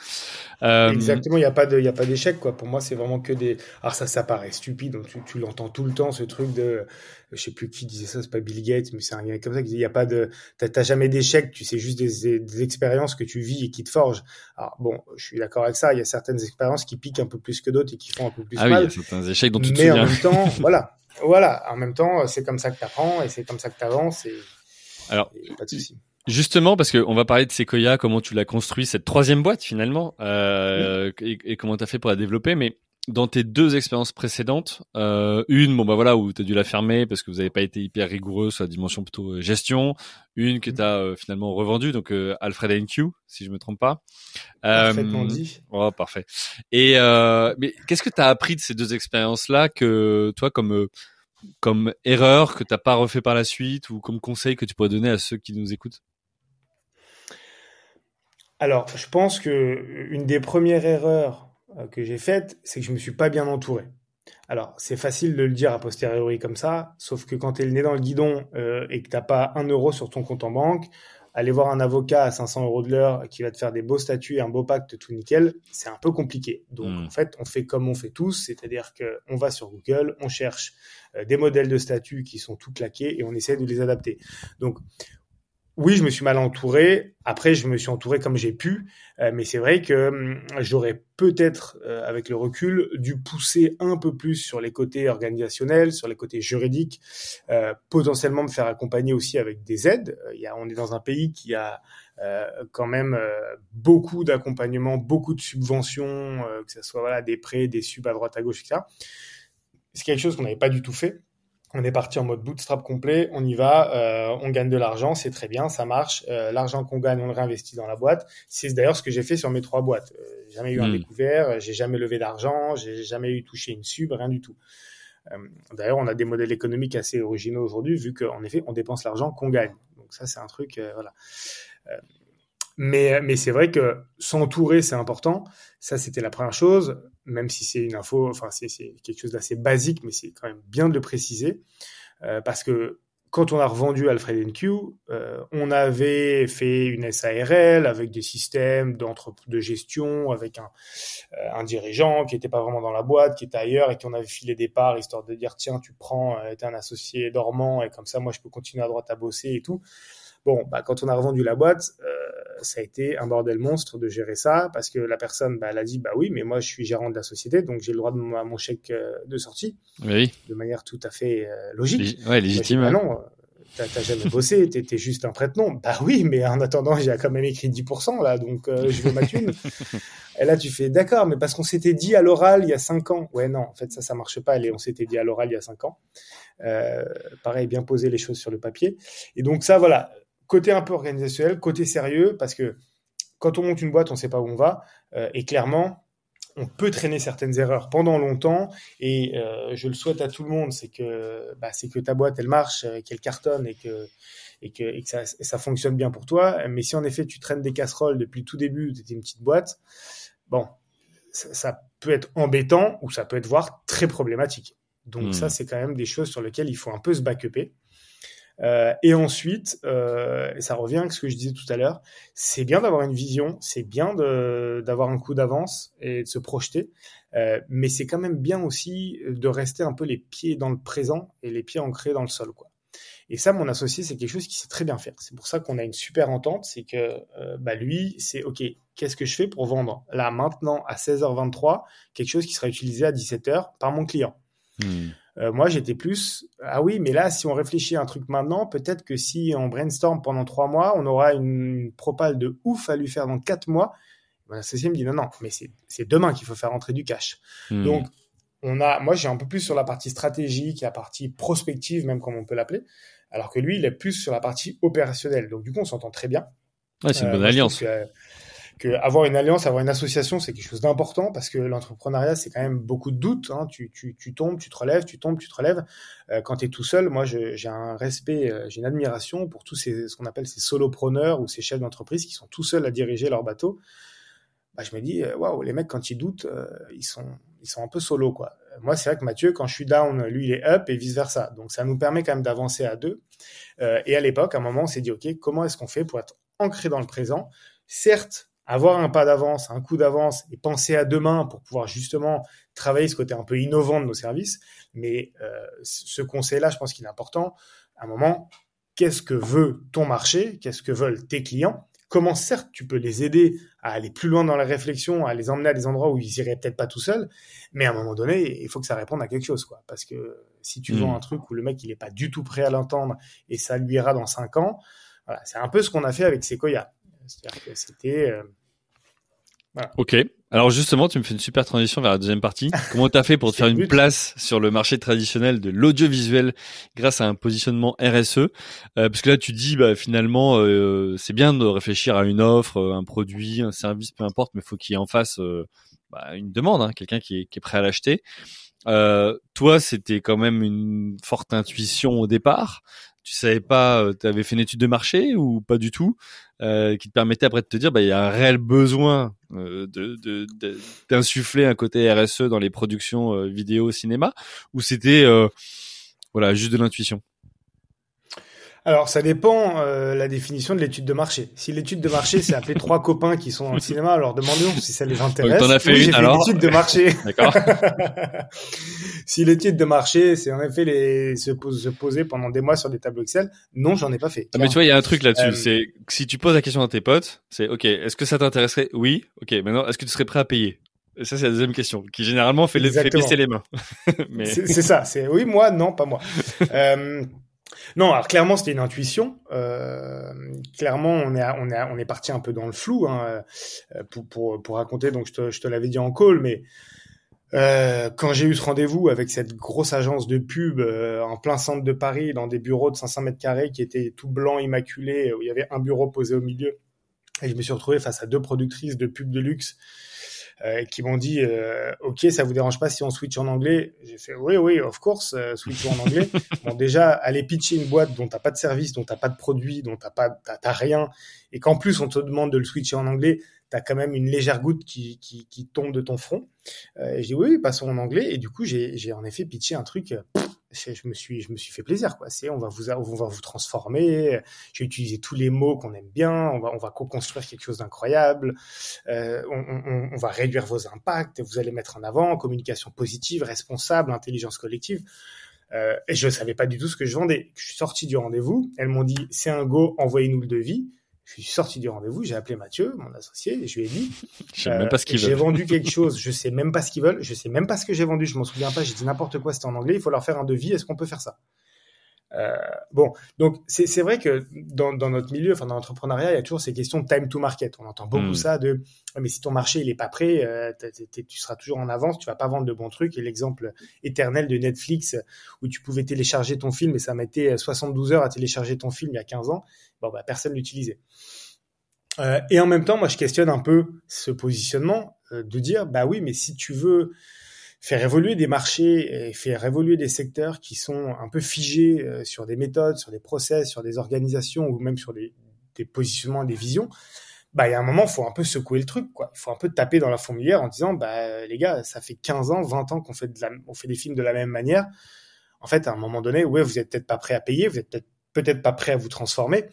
Euh... Exactement, il n'y a pas de, il y a pas d'échec quoi. Pour moi, c'est vraiment que des. Alors ça, ça paraît stupide. Donc tu, tu l'entends tout le temps, ce truc de, je sais plus qui disait ça, c'est pas Bill Gates, mais c'est un gars comme ça qui dit, il y a pas de, t'as jamais d'échec. Tu sais juste des, des, expériences que tu vis et qui te forgent. Alors bon, je suis d'accord avec ça. Il y a certaines expériences qui piquent un peu plus que d'autres et qui font un peu plus ah mal. Oui, il y a certains échecs dont tu te mais en même temps, (laughs) voilà, voilà. En même temps, c'est comme ça que t'apprends et c'est comme ça que t'avances et. Alors, pas de souci. Justement, parce qu'on va parler de Sequoia, comment tu l'as construit, cette troisième boîte finalement, euh, et, et, comment tu as fait pour la développer. Mais dans tes deux expériences précédentes, euh, une, bon bah voilà, où tu as dû la fermer parce que vous n'avez pas été hyper rigoureux sur la dimension plutôt euh, gestion, une que tu as euh, finalement revendue, donc euh, Alfred NQ, si je me trompe pas. Parfaitement dit. Oh, parfait. Et mais qu'est-ce que tu as appris de ces deux expériences-là que toi, comme comme erreur que t'as pas refait par la suite ou comme conseil que tu pourrais donner à ceux qui nous écoutent? Alors, je pense que une des premières erreurs euh, que j'ai faites, c'est que je me suis pas bien entouré. Alors, c'est facile de le dire a posteriori comme ça, sauf que quand tu es le nez dans le guidon euh, et que t'as pas un euro sur ton compte en banque, aller voir un avocat à 500 euros de l'heure qui va te faire des beaux statuts et un beau pacte tout nickel, c'est un peu compliqué. Donc, hmm. en fait, on fait comme on fait tous, c'est-à-dire qu'on va sur Google, on cherche euh, des modèles de statuts qui sont tout claqués et on essaie de les adapter. Donc, oui, je me suis mal entouré. Après, je me suis entouré comme j'ai pu. Euh, mais c'est vrai que hum, j'aurais peut-être, euh, avec le recul, dû pousser un peu plus sur les côtés organisationnels, sur les côtés juridiques, euh, potentiellement me faire accompagner aussi avec des aides. On est dans un pays qui a quand même beaucoup d'accompagnement, beaucoup de subventions, que ce soit des prêts, des subs à droite à gauche, etc. C'est quelque chose qu'on n'avait pas du tout fait on est parti en mode bootstrap complet, on y va, euh, on gagne de l'argent, c'est très bien, ça marche. Euh, l'argent qu'on gagne, on le réinvestit dans la boîte. C'est d'ailleurs ce que j'ai fait sur mes trois boîtes. Euh, jamais eu un hmm. découvert, j'ai jamais levé d'argent, j'ai jamais eu touché une sub, rien du tout. d'ailleurs, on a des modèles économiques assez originaux aujourd'hui, vu qu'en effet, on dépense l'argent qu'on gagne. Donc ça, c'est un truc, voilà. Mais mais c'est vrai que s'entourer, c'est important. Ça, c'était la première chose même si c'est une info, enfin c'est quelque chose d'assez basique, mais c'est quand même bien de le préciser, euh, parce que quand on a revendu Alfred Q, euh, on avait fait une SARL avec des systèmes de gestion, avec un, euh, un dirigeant qui n'était pas vraiment dans la boîte, qui était ailleurs et qui en avait filé des parts, histoire de dire tiens, tu prends, euh, t'es un associé dormant et comme ça, moi, je peux continuer à droite à bosser et tout. Bon, bah, quand on a revendu la boîte, euh, ça a été un bordel monstre de gérer ça parce que la personne, bah, elle a dit bah oui, mais moi, je suis gérant de la société, donc j'ai le droit de mon, chèque de sortie. Oui. De manière tout à fait logique. ouais, légitime. Bah non t'as jamais bossé, (laughs) t'étais juste un prête-nom. Bah oui, mais en attendant, j'ai quand même écrit 10% là, donc euh, je veux ma thune. et là, tu fais d'accord, mais parce qu'on s'était dit à l'oral il y a 5 ans. Ouais, non, en fait, ça, ça marche pas. Et on s'était dit à l'oral il y a 5 ans. Euh, pareil, bien poser les choses sur le papier. Et donc ça, voilà, côté un peu organisationnel, côté sérieux, parce que quand on monte une boîte, on sait pas où on va. Euh, et clairement, on peut traîner certaines erreurs pendant longtemps et euh, je le souhaite à tout le monde, c'est que bah, c'est que ta boîte elle marche, qu'elle cartonne et que et que, et que ça, ça, fonctionne bien pour toi. Mais si en effet tu traînes des casseroles depuis le tout début, tu étais une petite boîte, bon, ça, ça, peut être embêtant ou ça peut être voire très problématique. Donc ça hmm. c'est quand même des choses sur lesquelles il faut un peu se backuper. Euh, et ensuite, euh, ça revient à ce que je disais tout à l'heure, c'est bien d'avoir une vision, c'est bien d'avoir un coup d'avance et de se projeter, euh, mais c'est quand même bien aussi de rester un peu les pieds dans le présent et les pieds ancrés dans le sol. Quoi. Et ça, mon associé, c'est quelque chose qui sait très bien faire. C'est pour ça qu'on a une super entente, c'est que euh, bah lui, c'est OK, qu'est-ce que je fais pour vendre? Là maintenant à 16h23 quelque chose qui sera utilisé à 17h par mon client hmm. Euh, moi, j'étais plus, ah oui, mais là, si on réfléchit à un truc maintenant, peut-être que si on brainstorm pendant trois mois, on aura une, propale de ouf à lui faire dans quatre mois. Mon associé me dit non, non, mais c'est demain qu'il faut faire entrer du cash. Hmm. Donc, on a, moi, j'ai un peu plus sur la partie stratégique, la partie prospective, même comme on peut l'appeler, alors que lui, il est plus sur la partie opérationnelle. Donc, du coup, on s'entend très bien. Ouais, c'est une bonne euh, alliance que avoir une alliance, avoir une association, c'est quelque chose d'important parce que l'entrepreneuriat, c'est quand même beaucoup de doutes. Hein. Tu, tombes, tu te relèves, tu tombes, tu te relèves. Euh, quand tu es tout seul, moi, j'ai un respect, euh, j'ai une admiration pour tous ces, ce qu'on appelle ces solopreneurs ou ces chefs d'entreprise qui sont tout seuls à diriger leur bateau. Bah, je me dis, euh, waouh, les mecs, quand ils doutent, ils, sont, ils sont un peu solo, quoi. Moi, c'est vrai que Mathieu, quand je suis down, lui, il est up et vice versa. Donc, ça nous permet quand même d'avancer à deux. et à l'époque, à un moment, on s'est dit, OK, comment est-ce qu'on fait pour être ancré dans le présent? Certes, avoir un pas d'avance, un coup d'avance et penser à demain pour pouvoir justement travailler ce côté un peu innovant de nos services. Mais euh, ce conseil-là, je pense qu'il est important. À un moment, qu'est-ce que veut ton marché? Qu'est-ce que veulent tes clients? Comment certes tu peux les aider à aller plus loin dans la réflexion, à les emmener à des endroits où ils iraient peut-être pas tout seuls, mais à un moment donné, il faut que ça réponde à quelque chose, quoi. Parce que si tu vends hmm. un truc où le mec il est pas du tout prêt à l'entendre et ça lui ira dans cinq ans, voilà, c'est un peu ce qu'on a fait avec Sequoia. C'est-à-dire que c'était euh, Ok. Alors justement, tu me fais une super transition vers la deuxième partie. (laughs) Comment tu as fait pour te faire une place sur le marché traditionnel de l'audiovisuel grâce à un positionnement RSE euh, Parce que là, tu dis, bah, finalement, euh, c'est bien de réfléchir à une offre, un produit, un service, peu importe, mais faut qu'il y ait en face euh, bah, une demande, hein, quelqu'un qui est, qui est, prêt à l'acheter. Euh, toi, c'était quand même une forte intuition au départ tu savais pas, euh, tu avais fait une étude de marché ou pas du tout, euh, qui te permettait après de te dire, bah, il y a un réel besoin euh, d'insuffler un côté RSE dans les productions euh, vidéo, cinéma, ou c'était, voilà, juste de l'intuition? Alors, ça dépend euh, la définition de l'étude de marché. Si l'étude de marché, c'est appeler trois (laughs) copains qui sont dans le cinéma, alors demandons si ça les intéresse. T'en as fait une, alors l'étude de marché. (laughs) D'accord. (laughs) si l'étude de marché, c'est en effet les se, se, poser pendant des mois sur des tableaux Excel, non, j'en ai pas fait. Ah, mais tu vois, il y a un truc là-dessus. Euh, c'est si tu poses la question à tes potes, c'est OK. Est-ce que ça t'intéresserait? Oui. OK. Maintenant, est-ce que tu serais prêt à payer? Et ça, c'est la deuxième question, qui généralement fait, les, fait pisser les mains. mais... C'est ça. C'est oui, moi, non, pas moi. euh, non, alors clairement c'était une intuition. Euh, clairement on est on parti un peu dans le flou hein, euh, pour, raconter. Donc je te, l'avais dit en call, mais euh, quand j'ai eu ce rendez-vous avec cette grosse agence de pub en plein centre de Paris, dans des bureaux de 500 mètres carrés qui étaient tout blancs, immaculés, où il y avait un bureau posé au milieu, et je me suis retrouvé face à deux productrices de pub de luxe euh, qui m'ont dit euh, OK, ça vous dérange pas si on switch en anglais J'ai fait oui, oui, of course, euh, switch en anglais. (laughs) bon, déjà, aller pitcher une boîte dont t'as pas de service, dont t'as pas de produit, dont t'as pas, t'as, rien, et qu'en plus on te demande de le switcher en anglais, t'as quand même une légère goutte qui, qui, qui tombe de ton front. Euh, et j'ai dit oui, passons en anglais. Et du coup, j'ai, j'ai en effet pitché un truc je me suis, je me suis fait plaisir, quoi. C'est, on va vous, on va vous transformer. J'ai utilisé tous les mots qu'on aime bien. On va, on va co-construire quelque chose d'incroyable. Euh, on, on, on, va réduire vos impacts. Vous allez mettre en avant communication positive, responsable, intelligence collective. Euh, et je savais pas du tout ce que je vendais. Je suis sorti du rendez-vous. Elles m'ont dit, c'est un go, envoyez-nous le devis. Je suis sorti du rendez-vous, j'ai appelé Mathieu, mon associé, et je lui ai dit, (laughs) euh, J'ai vendu quelque (laughs) chose, je sais même pas ce qu'ils veulent, je sais même pas ce que j'ai vendu, je m'en souviens pas, j'ai dit n'importe quoi, c'était en anglais, il faut leur faire un devis, est-ce qu'on peut faire ça? Euh, bon, donc c'est vrai que dans, dans, notre milieu, enfin dans l'entrepreneuriat, il y a toujours ces questions de time to market. On entend beaucoup hmm. ça de mais si ton marché il est pas prêt, euh, tu seras toujours en avance, tu vas pas vendre de bons trucs. Et l'exemple éternel de Netflix où tu pouvais télécharger ton film et ça mettait 72 heures à télécharger ton film il y a 15 ans, bon bah personne l'utilisait. Euh, et en même temps, moi je questionne un peu ce positionnement euh, de dire bah oui, mais si tu veux faire évoluer des marchés et faire évoluer des secteurs qui sont un peu figés euh, sur des méthodes, sur des process, sur des organisations ou même sur des, des positionnements, des visions, bah il y a un moment, il faut un peu secouer le truc, quoi. Il faut un peu taper dans la fourmilière en disant, bah les gars, ça fait 15 ans, 20 ans qu'on fait de la, on fait des films de la même manière. En fait, à un moment donné, ouais, vous êtes peut-être pas prêt à payer, vous êtes peut-être peut-être pas prêt à vous transformer,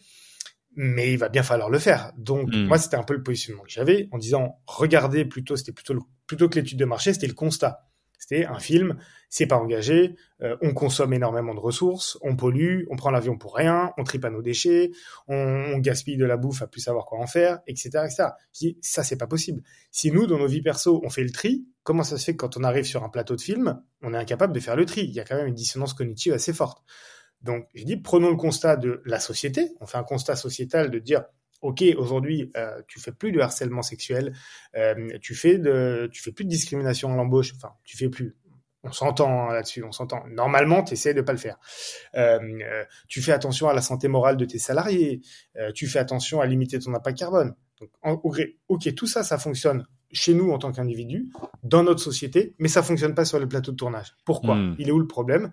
mais il va bien falloir le faire. Donc hmm. moi, c'était un peu le positionnement que j'avais en disant, regardez plutôt, c'était plutôt plutôt que l'étude de marché, c'était le constat. C'était un film, c'est pas engagé, euh, on consomme énormément de ressources, on pollue, on prend l'avion pour rien, on tripe à nos déchets, on, gaspille de la bouffe à plus savoir quoi en faire, etc., ça c'est pas possible. Si nous, dans nos vies perso, on fait le tri, comment ça se fait que quand on arrive sur un plateau de film, on est incapable de faire le tri? Il y a quand même une dissonance cognitive assez forte. Donc, je dis, prenons le constat de la société. On fait un constat sociétal de dire, ok, aujourd'hui, euh, tu fais plus de harcèlement sexuel, euh, tu fais de, tu fais plus de discrimination à l'embauche, enfin, tu fais plus. On s'entend là-dessus, on s'entend. Normalement, tu essaies de pas le faire. Euh, tu fais attention à la santé morale de tes salariés. Tu fais attention à limiter ton impact carbone. Donc, en, ok, tout ça, ça fonctionne chez nous en tant qu'individu, dans notre société, mais ça fonctionne pas sur le plateau de tournage. Pourquoi? Hmm. Il est où le problème?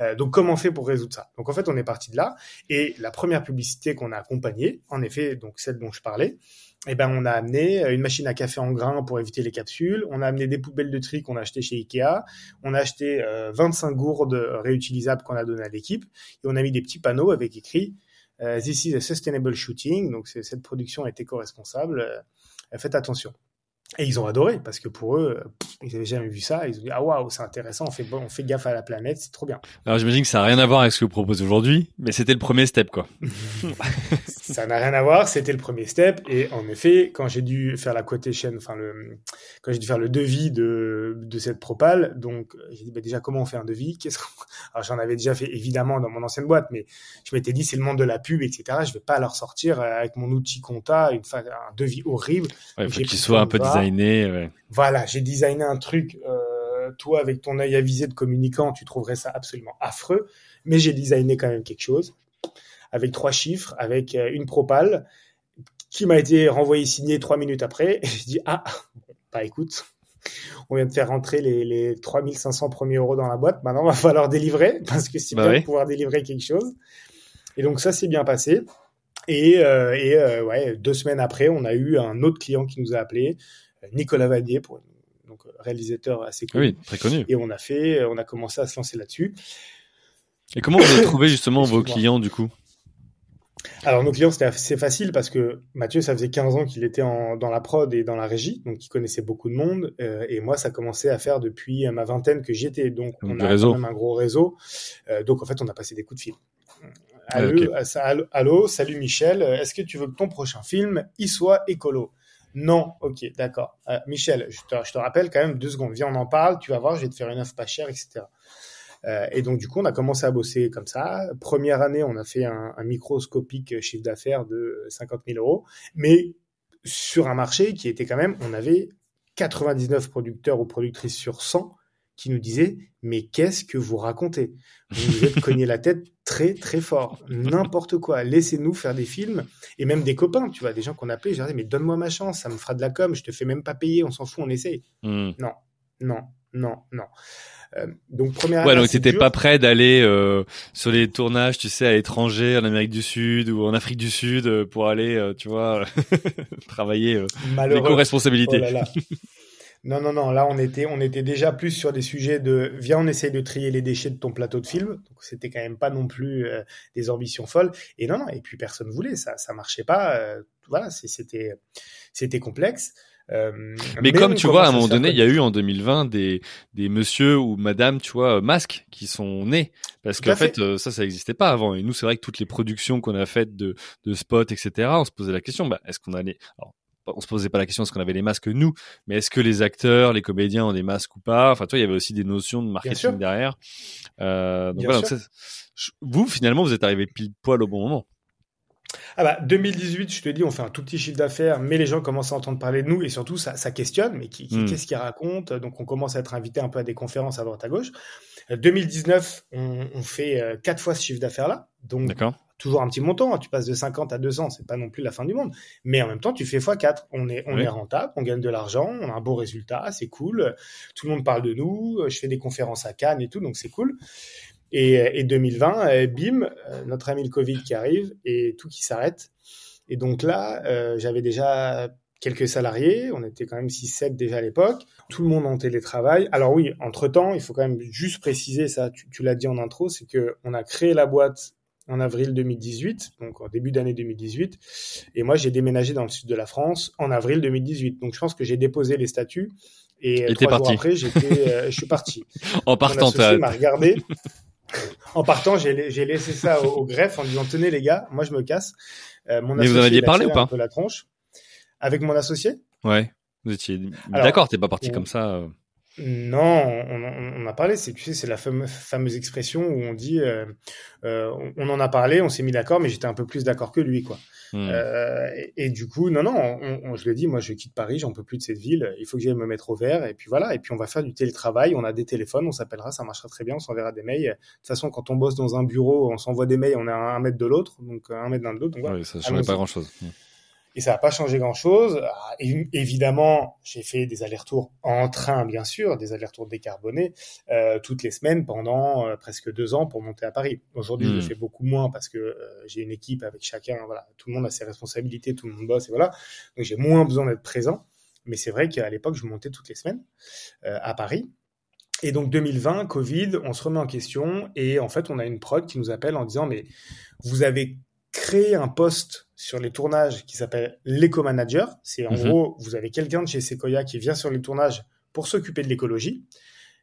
Euh, donc comment on fait pour résoudre ça? Donc en fait on est parti de là. Et la première publicité qu'on a accompagnée, en effet donc celle dont je parlais, eh ben on a amené une machine à café en grains pour éviter les capsules, on a amené des poubelles de tri qu'on a acheté chez Ikea, on a acheté 25 euh, gourdes réutilisables qu'on a donné à l'équipe. Et on a mis des petits panneaux avec écrit euh, This is a sustainable shooting, donc cette production est éco-responsable, faites attention. Et ils ont adoré parce que pour eux, ils n'avaient jamais vu ça. Ils ont dit ah waouh, c'est intéressant, on fait on fait gaffe à la planète, c'est trop bien. Alors j'imagine que ça n'a rien à voir avec ce que vous proposez aujourd'hui, mais c'était le premier step quoi. (laughs) ça n'a rien à voir, c'était le premier step. Et en effet, quand j'ai dû faire la quotation, enfin le, quand j'ai dû faire le devis de de cette propale, donc j'ai dit bah, déjà comment on fait un devis? Qu'est-ce (laughs) Alors j'en avais déjà fait évidemment dans mon ancienne boîte, mais je m'étais dit c'est le monde de la pub, etc. Je vais pas leur sortir avec mon outil compta une un devis horrible. il faut qu'il soit un peu designé. Voilà, j'ai designé un truc. Euh, toi, avec ton œil avisé de communicant, tu trouverais ça absolument affreux. Mais j'ai designé quand même quelque chose avec trois chiffres, avec euh, une propale qui m'a été renvoyée signée trois minutes après. Et je dis ah, bah écoute, on vient de faire rentrer les, les 3500 premiers euros dans la boîte. Maintenant, il (laughs) va falloir délivrer parce que c'est bah bien de pouvoir délivrer quelque chose. Et donc ça s'est bien passé. Et, euh, et euh, ouais, deux semaines après, on a eu un autre client qui nous a appelé, Nicolas Vanier, pour, donc réalisateur assez connu. Oui, très connu. Et on a fait, on a commencé à se lancer là-dessus. Et comment vous avez trouvé justement vos clients du coup? Alors nos clients c'était assez facile parce que Mathieu ça faisait 15 ans qu'il était en, dans la prod et dans la régie donc il connaissait beaucoup de monde euh, et moi ça commençait à faire depuis ma vingtaine que j'y étais. Donc, on a quand même un gros réseau. Euh, donc en fait on a passé des coups de fil. Allô, salut Michel, est-ce que tu veux que ton prochain film y soit écolo? Non, ok, d'accord. Euh, Michel, je te, rappelle quand même deux secondes, viens, on en parle, tu vas voir, je vais te faire une offre pas chère, etc. Euh, et donc, du coup, on a commencé à bosser comme ça. Première année, on a fait un, un microscopique chiffre d'affaires de 50 000 euros, mais sur un marché qui était quand même, on avait 99 producteurs ou productrices sur 100 qui nous disaient mais qu'est-ce que vous racontez? Vous vous êtes cogné la tête très très fort, n'importe quoi. Laissez-nous faire des films et même des copains, tu vois, des gens qu'on appelait. Je disais mais donne-moi ma chance, ça me fera de la com, je te fais même pas payer, on s'en fout, on essaye. Hmm. Non, non, non, non. Euh, donc première. Ouais, donc t'étais pas prêt d'aller euh, sur les tournages, tu sais, à l'étranger, en Amérique du Sud ou en Afrique du Sud, euh, pour aller, tu vois, (laughs) travailler l'éco-responsabilité. Oh (laughs) Non, non, non. Là, on était, on était déjà plus sur des sujets de viens, on essaye de trier les déchets de ton plateau de film. Donc, c'était quand même pas non plus euh, des ambitions folles. Et non, non. Et puis, personne voulait. Ça, ça marchait pas. Euh, voilà, c'était, c'était complexe. Euh, mais, comme tu vois, à un moment donné, il y a eu en 2020 des des monsieur ou madame, tu vois, masques qui sont nés parce qu'en fait, ça, ça n'existait pas avant. Et nous, c'est vrai que toutes les productions qu'on a faites de de spots, etc., on se posait la question, bah, est-ce qu'on allait alors, on se posait pas la question est-ce qu'on avait les masques nous, mais est-ce que les acteurs, les comédiens ont des masques ou pas? Enfin, toi, il y avait aussi des notions de marketing derrière. Euh, donc voilà, vous finalement, vous êtes arrivé pile poil au bon moment. Ah bah 2018, je te dis, on fait un tout petit chiffre d'affaires, mais les gens commencent à entendre parler de nous et surtout ça, ça questionne, mais qui, hmm. qu'est-ce qu'ils racontent? Donc on commence à être invité un peu à des conférences à droite à gauche. 2019, euh, on, on fait euh, quatre fois ce chiffre d'affaires là, donc toujours un petit montant. Hein. Tu passes de 50 à 200, c'est pas non plus la fin du monde. Mais en même temps, tu fais x4. On est, on est rentable, on gagne de l'argent, on a un beau résultat, c'est cool. Tout le monde parle de nous. Je fais des conférences à Cannes et tout, donc c'est cool. Et, et 2020, euh, bim, euh, notre ami le Covid qui arrive et tout qui s'arrête. Et donc là, euh, j'avais déjà quelques salariés, on était quand même 6-7 déjà à l'époque, tout le monde en télétravail. Alors oui, entre-temps, il faut quand même juste préciser ça, tu, tu l'as dit en intro, c'est que on a créé la boîte en avril 2018, donc en début d'année 2018. Et moi, j'ai déménagé dans le sud de la France en avril 2018. Donc, je pense que j'ai déposé les statuts et, et trois jours après, j'étais, euh, je suis parti. (laughs) en partant, tu m'a regardé. en partant, j'ai laissé ça au, greffe en disant tenez les gars, moi je me casse. Euh, mon Mais vous en aviez parlé ou pas un peu la tronche avec mon associé? Ouais. Vous étiez d'accord, t'es pas parti comme ça. Euh. Non, on, on, a parlé. C'est tu sais, c'est la fameuse, expression où on dit, euh, euh, on, en a parlé, on s'est mis d'accord, mais j'étais un peu plus d'accord que lui, quoi. Hmm. Euh, et, du coup, non, non, on, je le dis, moi, je quitte Paris, j'en peux plus de cette ville. Il faut que j'aille me mettre au vert, et puis voilà. Et puis on va faire du télétravail. On a des téléphones, on s'appellera, ça marchera très bien. On s'enverra des mails. De toute façon, quand on bosse dans un bureau, on s'envoie des mails. On est à un mètre de l'autre, donc un mètre l'un de l'autre. Oui, ça change pas grand chose. Hmm et ça n'a pas changé grand-chose. Ah, évidemment, j'ai fait des allers-retours en train, bien sûr, des allers-retours décarbonés euh, toutes les semaines pendant euh, presque deux ans pour monter à Paris. Aujourd'hui, je le hmm. fais beaucoup moins parce que euh, j'ai une équipe avec chacun. Voilà, tout le monde a ses responsabilités, tout le monde bosse et voilà. Donc j'ai moins besoin d'être présent. Mais c'est vrai qu'à l'époque, je montais toutes les semaines à Paris. Et donc 2020, Covid, on se remet en question et en fait, on a une prod qui nous appelle en disant mais vous avez créé un poste sur les tournages qui s'appelle l'éco-manager. C'est en mhm. gros, vous avez quelqu'un de chez Sequoia qui vient sur les tournages pour s'occuper de l'écologie.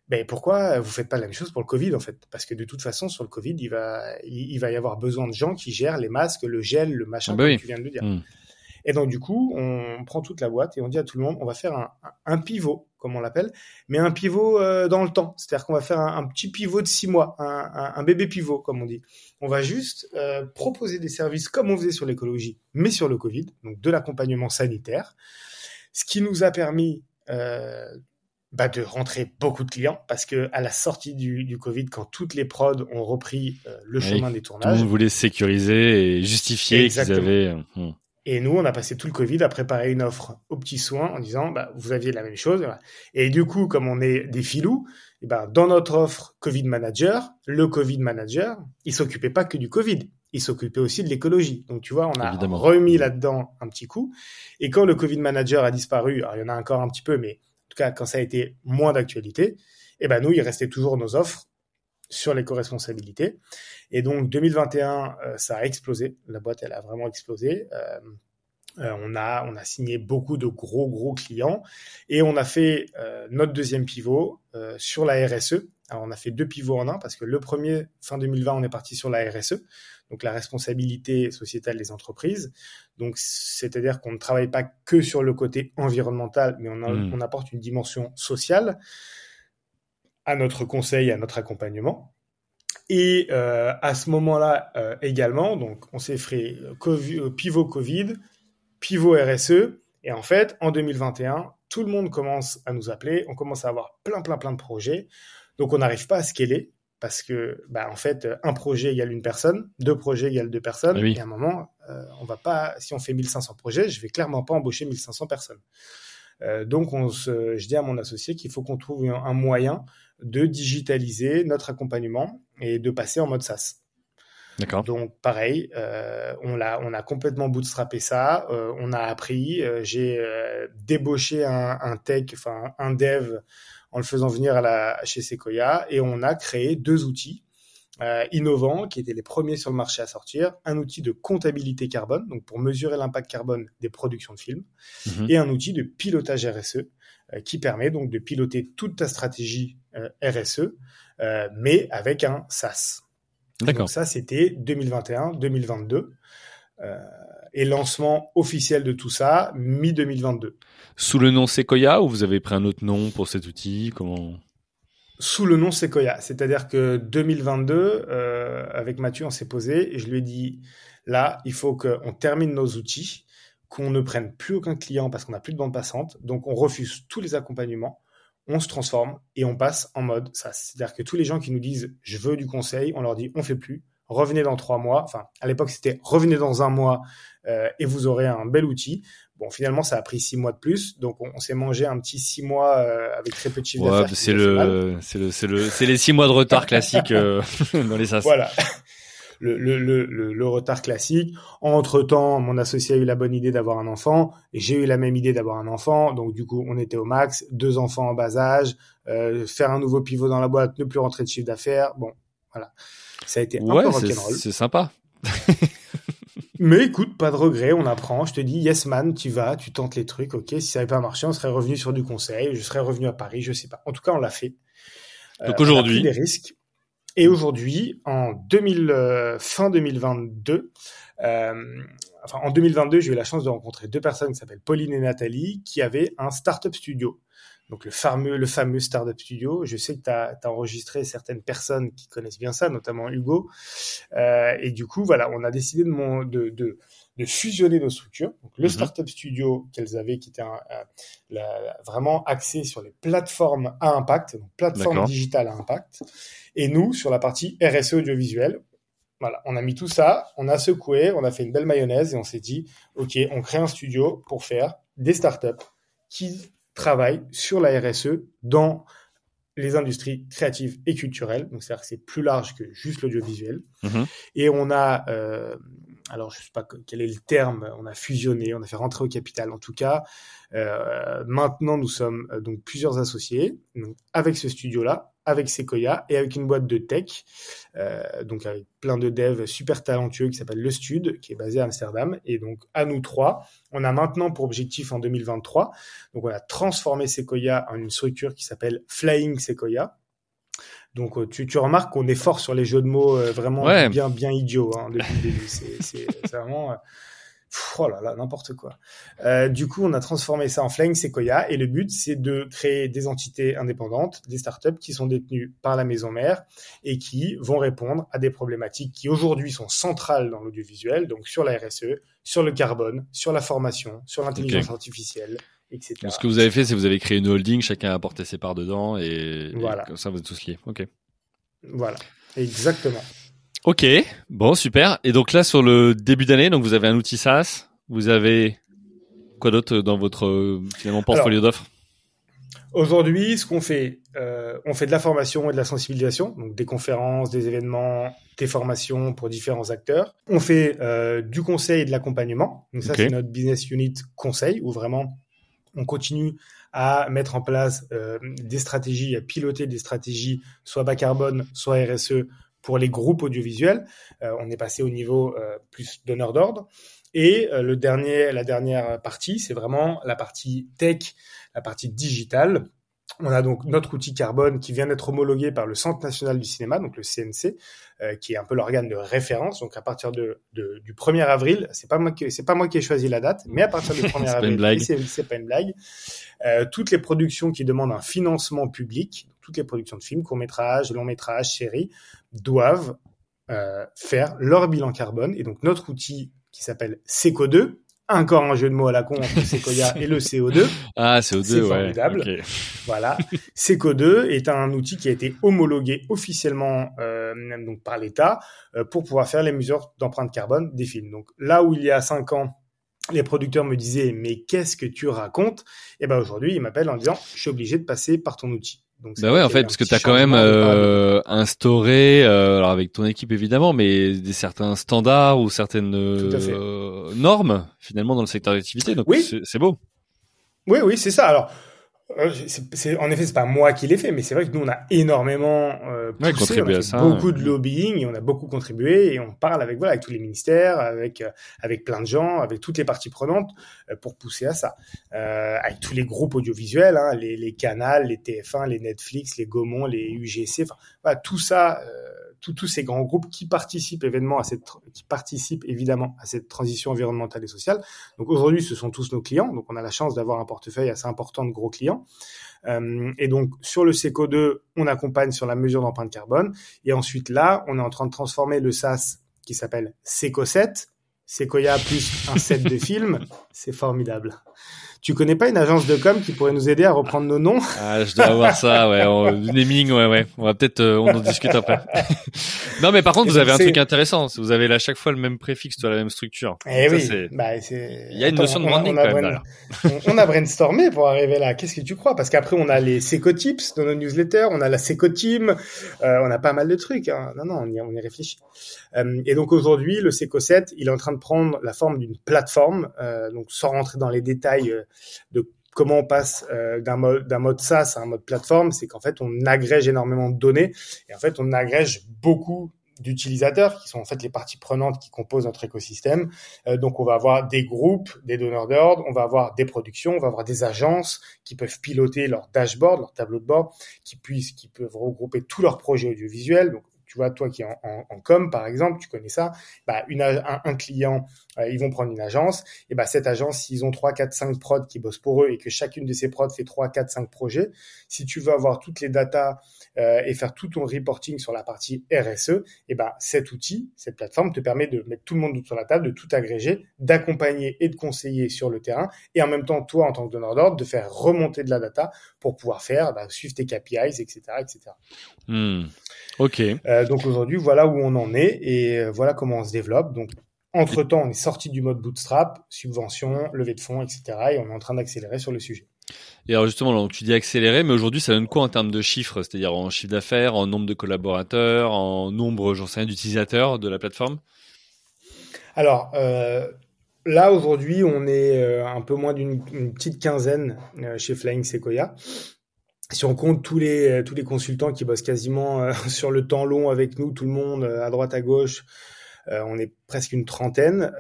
Ben pourquoi vous faites pas la même chose pour le Covid en fait? Parce que de toute façon sur le Covid, il va il, va y avoir besoin de gens qui gèrent les masques, le gel, le machin, ah bah comme tu viens de le dire. Hmm. Et donc, du coup, on prend toute la boîte et on dit à tout le monde, on va faire un, un pivot, comme on l'appelle, mais un pivot euh, dans le temps. C'est-à-dire qu'on va faire un, petit pivot de six mois, un, un, bébé pivot, comme on dit. On va juste euh, proposer des services comme on faisait sur l'écologie, mais sur le Covid, donc de l'accompagnement sanitaire, ce qui nous a permis euh, bah, de rentrer beaucoup de clients parce que à la sortie du, du Covid, quand toutes les prods ont repris le chemin des tournages, tout le monde voulait sécuriser et justifier qu'ils avaient. Hmm. Et nous, on a passé tout le Covid à préparer une offre aux petits soins en disant, bah, vous aviez la même chose. Et du coup, comme on est des filous, et eh ben, dans notre offre Covid Manager, le Covid Manager, il s'occupait pas que du Covid. Il s'occupait aussi de l'écologie. Donc, tu vois, on a remis là-dedans un petit coup. Et quand le Covid Manager a disparu, alors il y en a encore un petit peu, mais en tout cas, quand ça a été moins d'actualité, et eh ben, nous, il restait toujours nos offres sur l'éco-responsabilité. Et donc 2021, euh, ça a explosé. La boîte, elle a vraiment explosé. Euh, euh, on a on a signé beaucoup de gros gros clients et on a fait notre deuxième pivot sur la RSE. Alors on a fait deux pivots en un parce que le premier fin 2020 on est parti sur la RSE, donc la responsabilité sociétale des entreprises. Donc c'est-à-dire qu'on ne travaille pas que sur le côté environnemental, mais on, mmh. on apporte une dimension sociale à notre conseil, à notre accompagnement. Et euh, à ce moment-là euh, également, donc on s'est fait euh, pivot Covid, pivot RSE, et en fait, en 2021, tout le monde commence à nous appeler, on commence à avoir plein, plein, plein de projets. Donc on n'arrive pas à scaler parce que, bah, en fait, un projet égale une personne, deux projets égale deux personnes. Et à un moment, on va pas, si on fait 1500 projets, je vais clairement pas embaucher 1500 personnes. donc, on se, je dis à mon associé qu'il faut qu'on trouve un moyen de digitaliser notre accompagnement et de passer en mode SaaS. D'accord. Donc pareil, euh, on l'a, on a complètement bootstrappé ça. Euh, on a appris. Euh, j'ai débauché un, un tech, enfin un dev, en le faisant venir à la, chez Sequoia, et on a créé deux outils innovants qui étaient les premiers sur le marché à sortir. Un outil de comptabilité carbone, donc pour mesurer l'impact carbone des productions de films, Mhm. et un outil de pilotage RSE qui permet donc de piloter toute ta stratégie euh, RSE, euh, mais avec un SaaS. D'accord. Donc ça, c'était 2021-2022. Euh, et lancement officiel de tout ça, mi-2022. Sous le nom Sequoia ou vous avez pris un autre nom pour cet outil Comment? Sous le nom Sequoia. C'est-à-dire que 2022, euh, avec Mathieu, on s'est posé et je lui ai dit, là, il faut qu'on termine nos outils, qu'on ne prenne plus aucun client parce qu'on n'a plus de bande passante. Donc, on refuse tous les accompagnements. On se transforme et on passe en mode SaaS. C'est-à-dire que tous les gens qui nous disent je veux du conseil, on leur dit on fait plus. Revenez dans trois mois. Enfin, à l'époque c'était revenez dans un mois euh, et vous aurez un bel outil. Bon, finalement ça a pris six mois de plus, donc on, on s'est mangé un petit six mois euh, avec très peu de chiffre Ouais, d'affaires. qui c'est le, c'est le, c'est le, c'est les six mois de retard classiques euh, (laughs) dans les SaaS. Voilà. Le, le, le, le, le retard classique. Entre-temps, mon associé a eu la bonne idée d'avoir un enfant, et j'ai eu la même idée d'avoir un enfant, donc du coup, on était au max, deux enfants en bas âge, euh, faire un nouveau pivot dans la boîte, ne plus rentrer de chiffre d'affaires, bon, voilà. Ça a été un Ouais, peu rock'n'roll. c'est sympa. (laughs) Mais écoute, pas de regret, on apprend. Je te dis, yes man, tu vas, tu tentes les trucs, ok. Si ça n'avait pas marché, on serait revenu sur du conseil, je serais revenu à Paris, je sais pas. En tout cas, on l'a fait. Euh, Donc aujourd'hui- pris des risques. Et aujourd'hui, en 2000, euh, fin 2022, euh, enfin en 2022, j'ai eu la chance de rencontrer deux personnes qui s'appellent Pauline et Nathalie, qui avaient un startup studio. Donc le fameux, le fameux startup studio. Je sais que tu as, enregistré certaines personnes qui connaissent bien ça, notamment Hugo. Euh, et du coup, voilà, on a décidé de, mon, de, de, de fusionner nos structures. Donc le Mhm. startup studio qu'elles avaient, qui était un, un- la- vraiment axé sur les plateformes à impact, donc plateformes digitales à impact, et nous sur la partie RSE audiovisuel. Voilà, on a mis tout ça, on a secoué, on a fait une belle mayonnaise et on s'est dit, ok, on crée un studio pour faire des startups qui travaillent sur la RSE dans les industries créatives et culturelles. Donc c'est-à-dire que c'est plus large que juste l'audiovisuel. Mhm. Et on a, euh, alors je sais pas que- quel est le terme, on a fusionné, on a fait rentrer au capital. En tout cas, euh, maintenant nous sommes euh, donc plusieurs associés, avec ce studio-là, avec Sequoia et avec une boîte de tech, euh, donc avec plein de devs super talentueux qui s'appelle Le Stud, qui est basé à Amsterdam. Et donc à nous trois, on a maintenant pour objectif en 2023, donc on a transformé Sequoia en une structure qui s'appelle Flying Sequoia. Donc euh, tu, tu remarques qu'on est fort sur les jeux de mots euh, vraiment Ouais. bien bien idiots hein, depuis le début. C'est c'est- c'est vraiment euh, pff, oh là là n'importe quoi. Euh, du coup, on a transformé ça en Flying Sequoia et le but c'est de créer des entités indépendantes, des startups qui sont détenues par la maison mère et qui vont répondre à des problématiques qui aujourd'hui sont centrales dans l'audiovisuel, donc sur la RSE, sur le carbone, sur la formation, sur l'intelligence artificielle, etc. Donc, ce que vous avez fait, c'est que vous avez créé une holding, chacun a apporté ses parts dedans et, et Voilà. comme ça vous êtes tous liés. Ok. Voilà, exactement. Ok, bon super. Et donc là sur le début d'année, donc vous avez un outil SaaS, vous avez quoi d'autre dans votre finalement portfolio d'offres? Aujourd'hui, ce qu'on fait, euh, on fait de la formation et de la sensibilisation, donc des conférences, des événements, des formations pour différents acteurs. On fait euh, du conseil et de l'accompagnement. Donc ça, c'est notre business unit conseil, où vraiment on continue à mettre en place euh, des stratégies, à piloter des stratégies, soit bas carbone, soit RSE, pour les groupes audiovisuels. Euh, on est passé au niveau euh, plus donneur d'ordre. Et le dernier, la dernière partie, c'est vraiment la partie tech, la partie digitale. On a donc notre outil carbone qui vient d'être homologué par le Centre national du cinéma, donc le CNC, euh, qui est un peu l'organe de référence. Donc à partir de, de- du 1er avril, c'est pas moi qui c'est pas moi qui ai choisi la date, mais à partir du (laughs) 1er C'est pas une avril, c'est pas une blague, euh, toutes les productions qui demandent un financement public, toutes les productions de films, courts-métrages, longs-métrages, séries, doivent euh, faire leur bilan carbone. Et donc notre outil qui s'appelle Seco2, encore un jeu de mots à la con entre (laughs) Sequoia et le CO2. Ah, CO2, C'est ouais. formidable. ok. Voilà. Seco2 est un outil qui a été homologué officiellement euh, donc par l'État euh, pour pouvoir faire les mesures d'empreinte carbone des films. Donc là où il y a cinq ans, les producteurs me disaient mais qu'est-ce que tu racontes? Et ben aujourd'hui, ils m'appellent en disant je suis obligé de passer par ton outil. Donc, bah ouais, en fait, parce que tu as quand même euh, instauré, euh, alors avec ton équipe évidemment, mais des certains standards ou certaines euh, normes finalement dans le secteur d'activité. Donc oui. c'est beau. Oui, oui, c'est ça. Alors, c'est, en effet, c'est pas moi qui l'ai fait, mais c'est vrai que nous, on a énormément euh, poussé, on a fait beaucoup de lobbying, et on a beaucoup contribué, et on parle avec voilà, avec tous les ministères, avec euh, avec plein de gens, avec toutes les parties prenantes euh, pour pousser à ça, euh, avec tous les groupes audiovisuels, hein, les les canals, les TF1, les Netflix, les Gaumont, les UGC, enfin voilà, tout ça tous ces grands groupes qui participent évidemment à cette, qui participent évidemment à cette transition environnementale et sociale. Donc aujourd'hui, ce sont tous nos clients. Donc on a la chance d'avoir un portefeuille assez important de gros clients. Euh, et donc sur le CECO2, on accompagne sur la mesure d'empreinte carbone. Et ensuite là, on est en train de transformer le SaaS qui s'appelle Seco7, Sequoia plus un set de (laughs) films. C'est formidable. Tu connais pas une agence de com qui pourrait nous aider à reprendre nos noms Ah, je dois avoir ça, ouais. On, naming, ouais, ouais. On va peut-être, euh, on en discute après. (laughs) non, mais par contre, vous avez un truc intéressant. Vous avez à chaque fois le même préfixe, la même structure. Eh oui. Bah, Il y a une notion de branding quand même. (laughs) on, a brainstormé pour arriver là. Qu'est-ce que tu crois? Parce qu'après, on a les Secotips dans nos newsletters, on a la Secoteam, euh, on a pas mal de trucs. Hein. Non, non, on y, on y réfléchit. Euh, et donc aujourd'hui, le Seco7, il est en train de prendre la forme d'une plateforme. Euh, donc sans rentrer dans les détails euh, de comment on passe euh, d'un mode mode SaaS à un mode plateforme, c'est qu'en fait on agrège énormément de données et en fait on agrège beaucoup d'utilisateurs qui sont en fait les parties prenantes qui composent notre écosystème. Euh, donc on va avoir des groupes, des donneurs d'ordre, on va avoir des productions, on va avoir des agences qui peuvent piloter leur dashboard, leur tableau de bord, qui puissent, qui peuvent regrouper tous leurs projets audiovisuels. Tu vois, toi qui es en, en, com, par exemple, tu connais ça, bah, une, un, un client, euh, ils vont prendre une agence, et bah, cette agence, s'ils ont 3, 4, 5 prods qui bossent pour eux et que chacune de ces prods fait 3, 4, 5 projets, si tu veux avoir toutes les datas euh, et faire tout ton reporting sur la partie RSE, et bah, cet outil, cette plateforme te permet de mettre tout le monde sur la table, de tout agréger, d'accompagner et de conseiller sur le terrain, et en même temps, toi, en tant que donneur d'ordre, de faire remonter de la data pour pouvoir faire, bah, suivre tes KPIs, etc., etc. Hmm. Ok. Euh, donc aujourd'hui, voilà où on en est et euh, voilà comment on se développe. Donc entre temps, on est sorti du mode bootstrap, subvention, levée de fonds, etc. Et on est en train d'accélérer sur le sujet. Et alors justement, donc tu dis accélérer, mais aujourd'hui, ça donne quoi en termes de chiffres? C'est-à-dire en chiffre d'affaires, en nombre de collaborateurs, en nombre, j'en sais rien, d'utilisateurs de la plateforme? Alors euh, là, aujourd'hui, on est euh, un peu moins d'une petite quinzaine euh, chez Flying Sequoia si on compte tous les euh, tous les consultants qui bossent quasiment euh, (laughs) sur le temps long avec nous, tout le monde euh, à droite à gauche, on est presque une trentaine.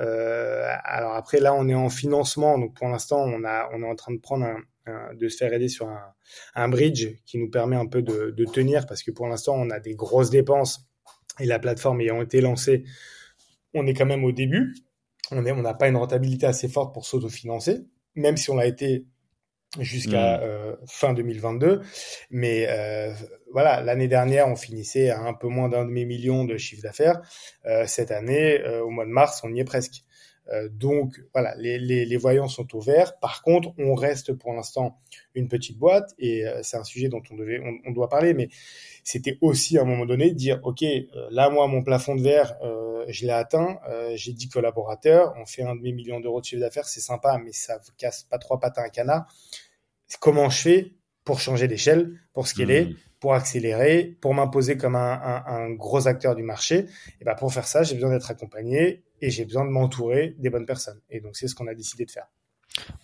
alors après là, on est en financement, donc pour l'instant, on est en train de se faire aider sur un, bridge qui nous permet un peu de, tenir parce que pour l'instant, on a des grosses dépenses et la plateforme ayant été lancée, on est quand même au début. On n'a pas une rentabilité assez forte pour s'autofinancer, même si on l'a été jusqu'à hmm. euh, fin 2022. Mais euh, voilà, l'année dernière, on finissait à un peu moins d'un demi-million de chiffre d'affaires. Euh, cette année, euh, au mois de mars, on y est presque. Euh, donc voilà, les, les, les, voyants sont au vert. Par contre, on reste pour l'instant une petite boîte et c'est un sujet dont on devait, on, on doit parler, mais c'était aussi à un moment donné de dire, ok, là moi mon plafond de verre, je l'ai atteint, j'ai 10 collaborateurs, on fait un demi million d'euros de chiffre d'affaires, c'est sympa, mais ça casse pas trois pattes à un canard comment je fais pour changer d'échelle, pour scaler, mmh. pour accélérer, pour m'imposer comme un, gros acteur du marché. Et ben pour faire ça, j'ai besoin d'être accompagné et j'ai besoin de m'entourer des bonnes personnes. Et donc c'est ce qu'on a décidé de faire.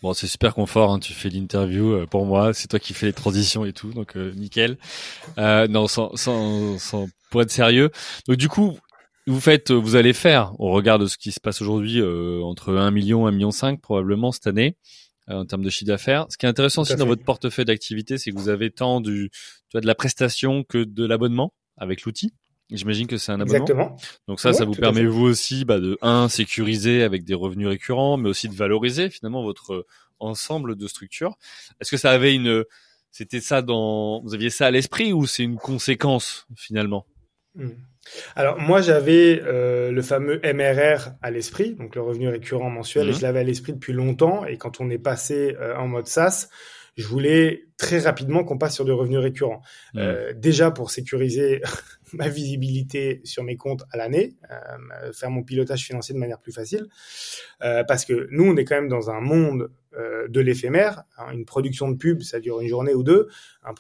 Bon, c'est super confort. Hein. Tu fais l'interview euh, pour moi. C'est toi qui fais les transitions et tout, donc euh, nickel. Euh, non, sans, sans, sans, pour être sérieux. Donc du coup, vous faites, vous allez faire, au regard de ce qui se passe aujourd'hui, entre 1 million, 1 million 5 probablement cette année. Euh, en termes de chiffre d'affaires. Ce qui est intéressant aussi dans votre portefeuille d'activité, c'est que vous avez tant du, tu vois, de la prestation que de l'abonnement avec l'outil. J'imagine que c'est un abonnement. Exactement. Donc ça, ça vous permet vous aussi bah, de un sécuriser avec des revenus récurrents, mais aussi de valoriser finalement votre ensemble de structures. Est-ce que ça avait une, c'était ça dans, vous aviez ça à l'esprit ou c'est une conséquence finalement? Hmm. Alors moi j'avais euh, le fameux MRR à l'esprit, donc le revenu récurrent mensuel, et mhm. je l'avais à l'esprit depuis longtemps. Et quand on est passé euh, en mode SaaS, je voulais très rapidement qu'on passe sur des revenus récurrents. Mmh. Euh, déjà pour sécuriser (laughs) ma visibilité sur mes comptes à l'année, euh, faire mon pilotage financier de manière plus facile, euh, parce que nous, on est quand même dans un monde euh, de l'éphémère. Hein, une production de pub, ça dure une journée ou deux. Un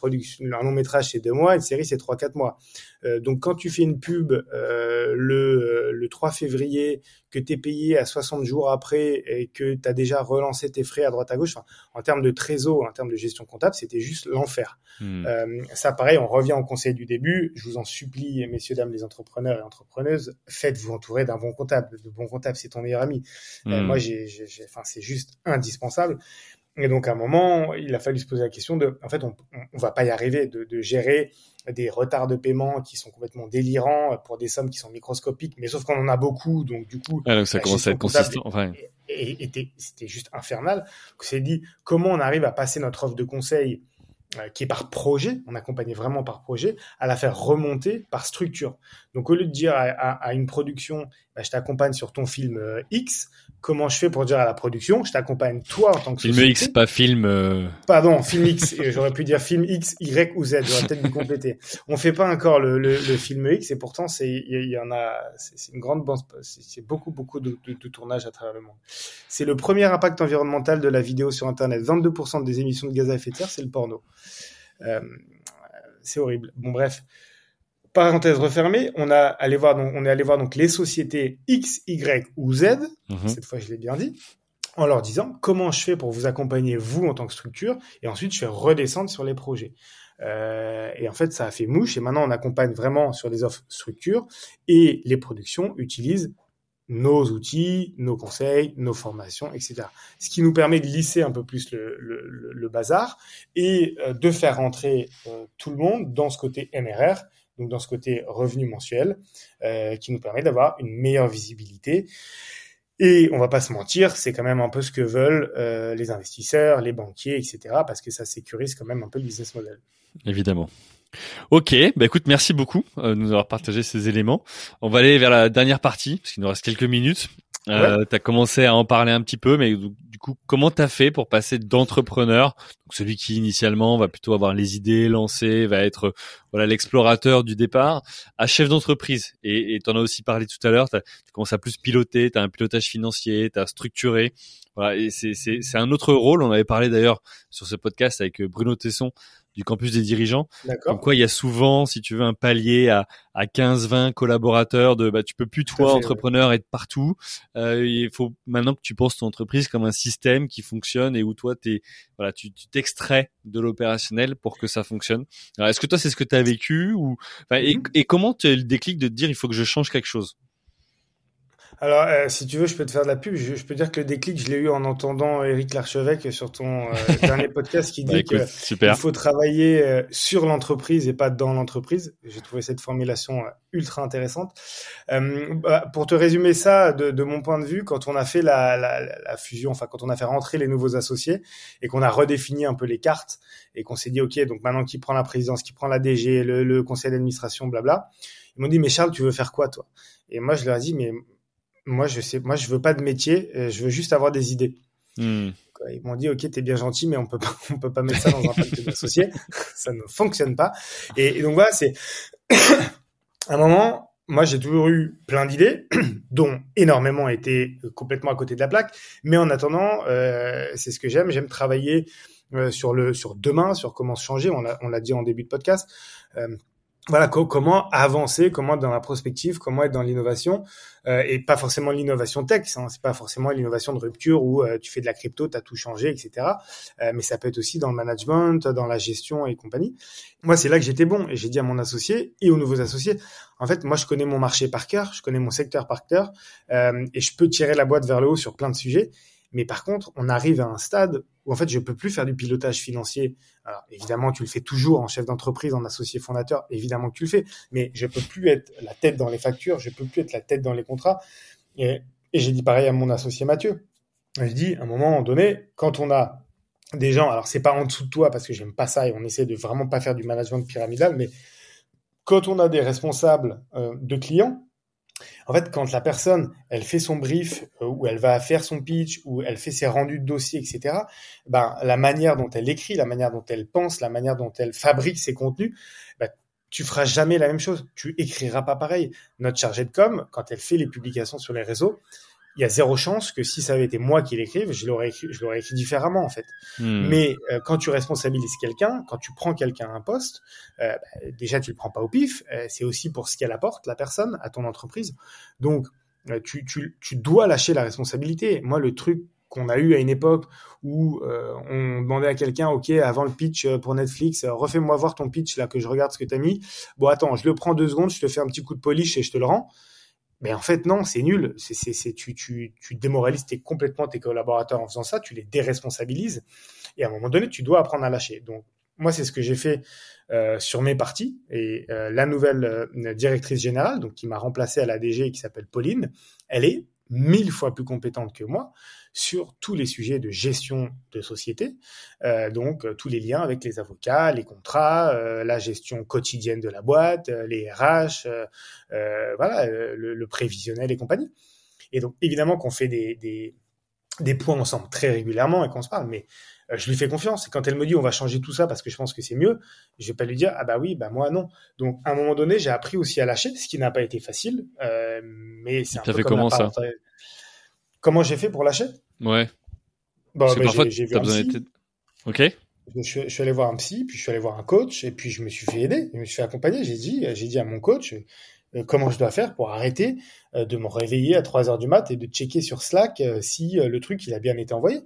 long métrage, c'est deux mois. Une série, c'est trois, quatre mois. Euh, donc, quand tu fais une pub euh, le, le 3 février, que tu es payé à 60 jours après et que tu as déjà relancé tes frais à droite à gauche, en termes de trésor, en termes de gestion comptable, c'était juste l'enfer. Hmm. ça, pareil, on revient au conseil du début. Je vous en supplie, messieurs, dames, les entrepreneurs et entrepreneuses, faites-vous entourer d'un bon comptable. De bon comptable, c'est ton meilleur ami. Hmm. moi, j'ai, enfin, c'est juste indispensable et donc, à un moment, il a fallu se poser la question de, en fait, on, on va pas y arriver de, gérer des retards de paiement qui sont complètement délirants pour des sommes qui sont microscopiques, mais sauf qu'on en a beaucoup, donc du coup, ah, ça commence à être consistant. Et, c'était juste infernal. On s'est dit comment on arrive à passer notre offre de conseil euh, qui est par projet, on accompagnait vraiment par projet, à la faire remonter par structure? Donc au lieu de dire à, une production, bah, je t'accompagne sur ton film euh, X, comment je fais pour dire à la production, je t'accompagne toi en tant que film X, pas film. Euh, Pardon, film X. J'aurais pu dire film X, Y ou Z. J'aurais peut-être dû compléter. On fait pas encore le, le, le film X et pourtant c'est il y, en a, c'est une grande c'est beaucoup beaucoup de, de, de tournage à travers le monde. C'est le premier impact environnemental de la vidéo sur Internet. 22% des émissions de gaz à effet de serre, c'est le porno. Euh, c'est horrible. Bon bref parenthèse refermée, on a allé voir donc, on est allé voir donc les sociétés X, Y ou Z. Mhm. Cette fois, je l'ai bien dit en leur disant comment je fais pour vous accompagner vous en tant que structure et ensuite je fais redescendre sur les projets. Euh, et en fait, ça a fait mouche et maintenant on accompagne vraiment sur des offres structures et les productions utilisent nos outils, nos conseils, nos formations, etc. Ce qui nous permet de lisser un peu plus le, le, le bazar et euh, de faire rentrer euh, tout le monde dans ce côté MRR donc dans ce côté revenu mensuel, euh, qui nous permet d'avoir une meilleure visibilité. Et on va pas se mentir, c'est quand même un peu ce que veulent euh, les investisseurs, les banquiers, etc. Parce que ça sécurise quand même un peu le business model. Évidemment. Ok, bah écoute, merci beaucoup euh, de nous avoir partagé ces éléments. On va aller vers la dernière partie, parce qu'il nous reste quelques minutes. Euh, as commencé à en parler un petit peu, mais du coup, comment tu as fait pour passer d'entrepreneur, celui qui initialement va plutôt avoir les idées, lancer, va être voilà l'explorateur du départ, à chef d'entreprise Et tu en as aussi parlé tout à l'heure, tu commences à plus piloter, tu as un pilotage financier, tu as structuré. Voilà, et c'est un autre rôle. On avait parlé d'ailleurs sur ce podcast avec Bruno Tesson du campus des dirigeants. Comme quoi, il y a souvent, si tu veux, un palier à, à 15, 20 collaborateurs de, bah, tu peux plus, toi, entrepreneur, être partout. Euh, il faut maintenant que tu penses ton entreprise comme un système qui fonctionne et où toi, t'es, voilà, tu t'extrais de l'opérationnel pour que ça fonctionne. Est-ce que toi, c'est ce que tu as vécu ou, et, mm-hmm. et comment tu as le déclic de te dire, il faut que je change quelque chose? Alors, euh, si tu veux, je peux te faire de la pub. Je, peux dire que le déclic, je l'ai eu en entendant Eric Larchevêque sur ton euh, (laughs) dernier podcast qui dit bah, qu'il faut travailler euh, sur l'entreprise et pas dans l'entreprise. J'ai trouvé cette formulation ultra intéressante. Bah, pour te résumer ça, de, de, mon point de vue, quand on a fait la, la, la, fusion, enfin quand on a fait rentrer les nouveaux associés et qu'on a redéfini un peu les cartes et qu'on s'est dit, OK, donc maintenant qui prend la présidence, qui prend la DG, le, le conseil d'administration, blabla, ils m'ont dit, mais Charles, tu veux faire quoi, toi? Et moi, je leur ai dit, mais moi, je sais, moi, je veux pas de métier, euh, je veux juste avoir des idées. Hmm. Ils m'ont dit, ok, t'es bien gentil, mais on peut pas, on peut pas mettre ça dans un pacte d'associé. (laughs) ça ne fonctionne pas. Et, donc voilà, c'est (coughs) un moment. Moi, j'ai toujours eu plein d'idées, (coughs) dont énormément étaient complètement à côté de la plaque. Mais en attendant, euh, c'est ce que j'aime. J'aime travailler euh, sur le sur demain, sur comment se changer. On l'a on l'a dit en début de podcast. Euh, voilà comment avancer, comment dans la prospective, comment être dans l'innovation euh, et pas forcément l'innovation tech, hein, c'est pas forcément l'innovation de rupture où euh, tu fais de la crypto, tu as tout changé, etc. Euh, mais ça peut être aussi dans le management, dans la gestion et compagnie. Moi, c'est là que j'étais bon et j'ai dit à mon associé et aux nouveaux associés, en fait, moi, je connais mon marché par cœur, je connais mon secteur par cœur et je peux tirer la boîte vers le haut sur plein de sujets. Mais par contre, on arrive à un stade où en fait, je peux plus faire du pilotage financier. Alors évidemment, tu le fais toujours en chef d'entreprise, en associé fondateur. Évidemment que tu le fais, mais je peux plus être la tête dans les factures, je peux plus être la tête dans les contrats. Et, j'ai dit pareil à mon associé Mathieu. Je dis à un moment donné, quand on a des gens, alors c'est pas en dessous de toi parce que j'aime pas ça et on essaie de vraiment pas faire du management pyramidal, mais quand on a des responsables euh, de clients En fait, quand la personne, elle fait son brief, euh, ou elle va faire son pitch, ou elle fait ses rendus de dossier, etc., ben, la manière dont elle écrit, la manière dont elle pense, la manière dont elle fabrique ses contenus, ben, tu feras jamais la même chose. Tu écriras pas pareil. Notre chargée de com, quand elle fait les publications sur les réseaux, il y a zéro chance que si ça avait été moi qui l'écrive, je l'aurais écrit, je l'aurais écrit différemment en fait. Hmm. Mais euh, quand tu responsabilises quelqu'un, quand tu prends quelqu'un à un poste, euh, bah, déjà tu le prends pas au pif. Euh, c'est aussi pour ce qu'elle apporte la personne à ton entreprise. Donc tu, tu, tu dois lâcher la responsabilité. Moi le truc qu'on a eu à une époque où on demandait à quelqu'un, ok, avant le pitch pour Netflix, refais-moi voir ton pitch là que je regarde ce que tu as mis. Bon, attends, je le prends deux secondes, je te fais un petit coup de polish et je te le rends. Mais en fait, non, c'est nul. C'est, c'est, tu, tu, tu démoralises complètement tes collaborateurs en faisant ça, tu les déresponsabilises. Et à un moment donné, tu dois apprendre à lâcher. Donc, moi, c'est ce que j'ai fait euh, sur mes parties. Et euh, la nouvelle euh, directrice générale, donc qui m'a remplacé à la DG, qui s'appelle Pauline, elle est mille fois plus compétente que moi sur tous les sujets de gestion de société, euh, donc euh, tous les liens avec les avocats, les contrats, euh, la gestion quotidienne de la boîte, les RH, voilà, le, prévisionnel et compagnie. Et donc évidemment qu'on fait des, des, des, points ensemble très régulièrement et qu'on se parle, mais je lui fais confiance. Et quand elle me dit on va changer tout ça parce que je pense que c'est mieux, je vais pas lui dire ah bah oui bah moi non. Donc à un moment donné j'ai appris aussi à lâcher, ce qui n'a pas été facile, mais c'est un peu comme comment ça Comment j'ai fait pour lâcher? Ouais. Bah, Parce que parfois, j'ai vu besoin Ok. Je suis, allé voir un psy, puis je suis allé voir un coach, et puis je me suis fait aider, je me suis fait accompagner. J'ai dit, j'ai dit à mon coach euh, comment je dois faire pour arrêter euh, de me réveiller à 3 heures du mat et de checker sur Slack euh, si le truc il a bien été envoyé.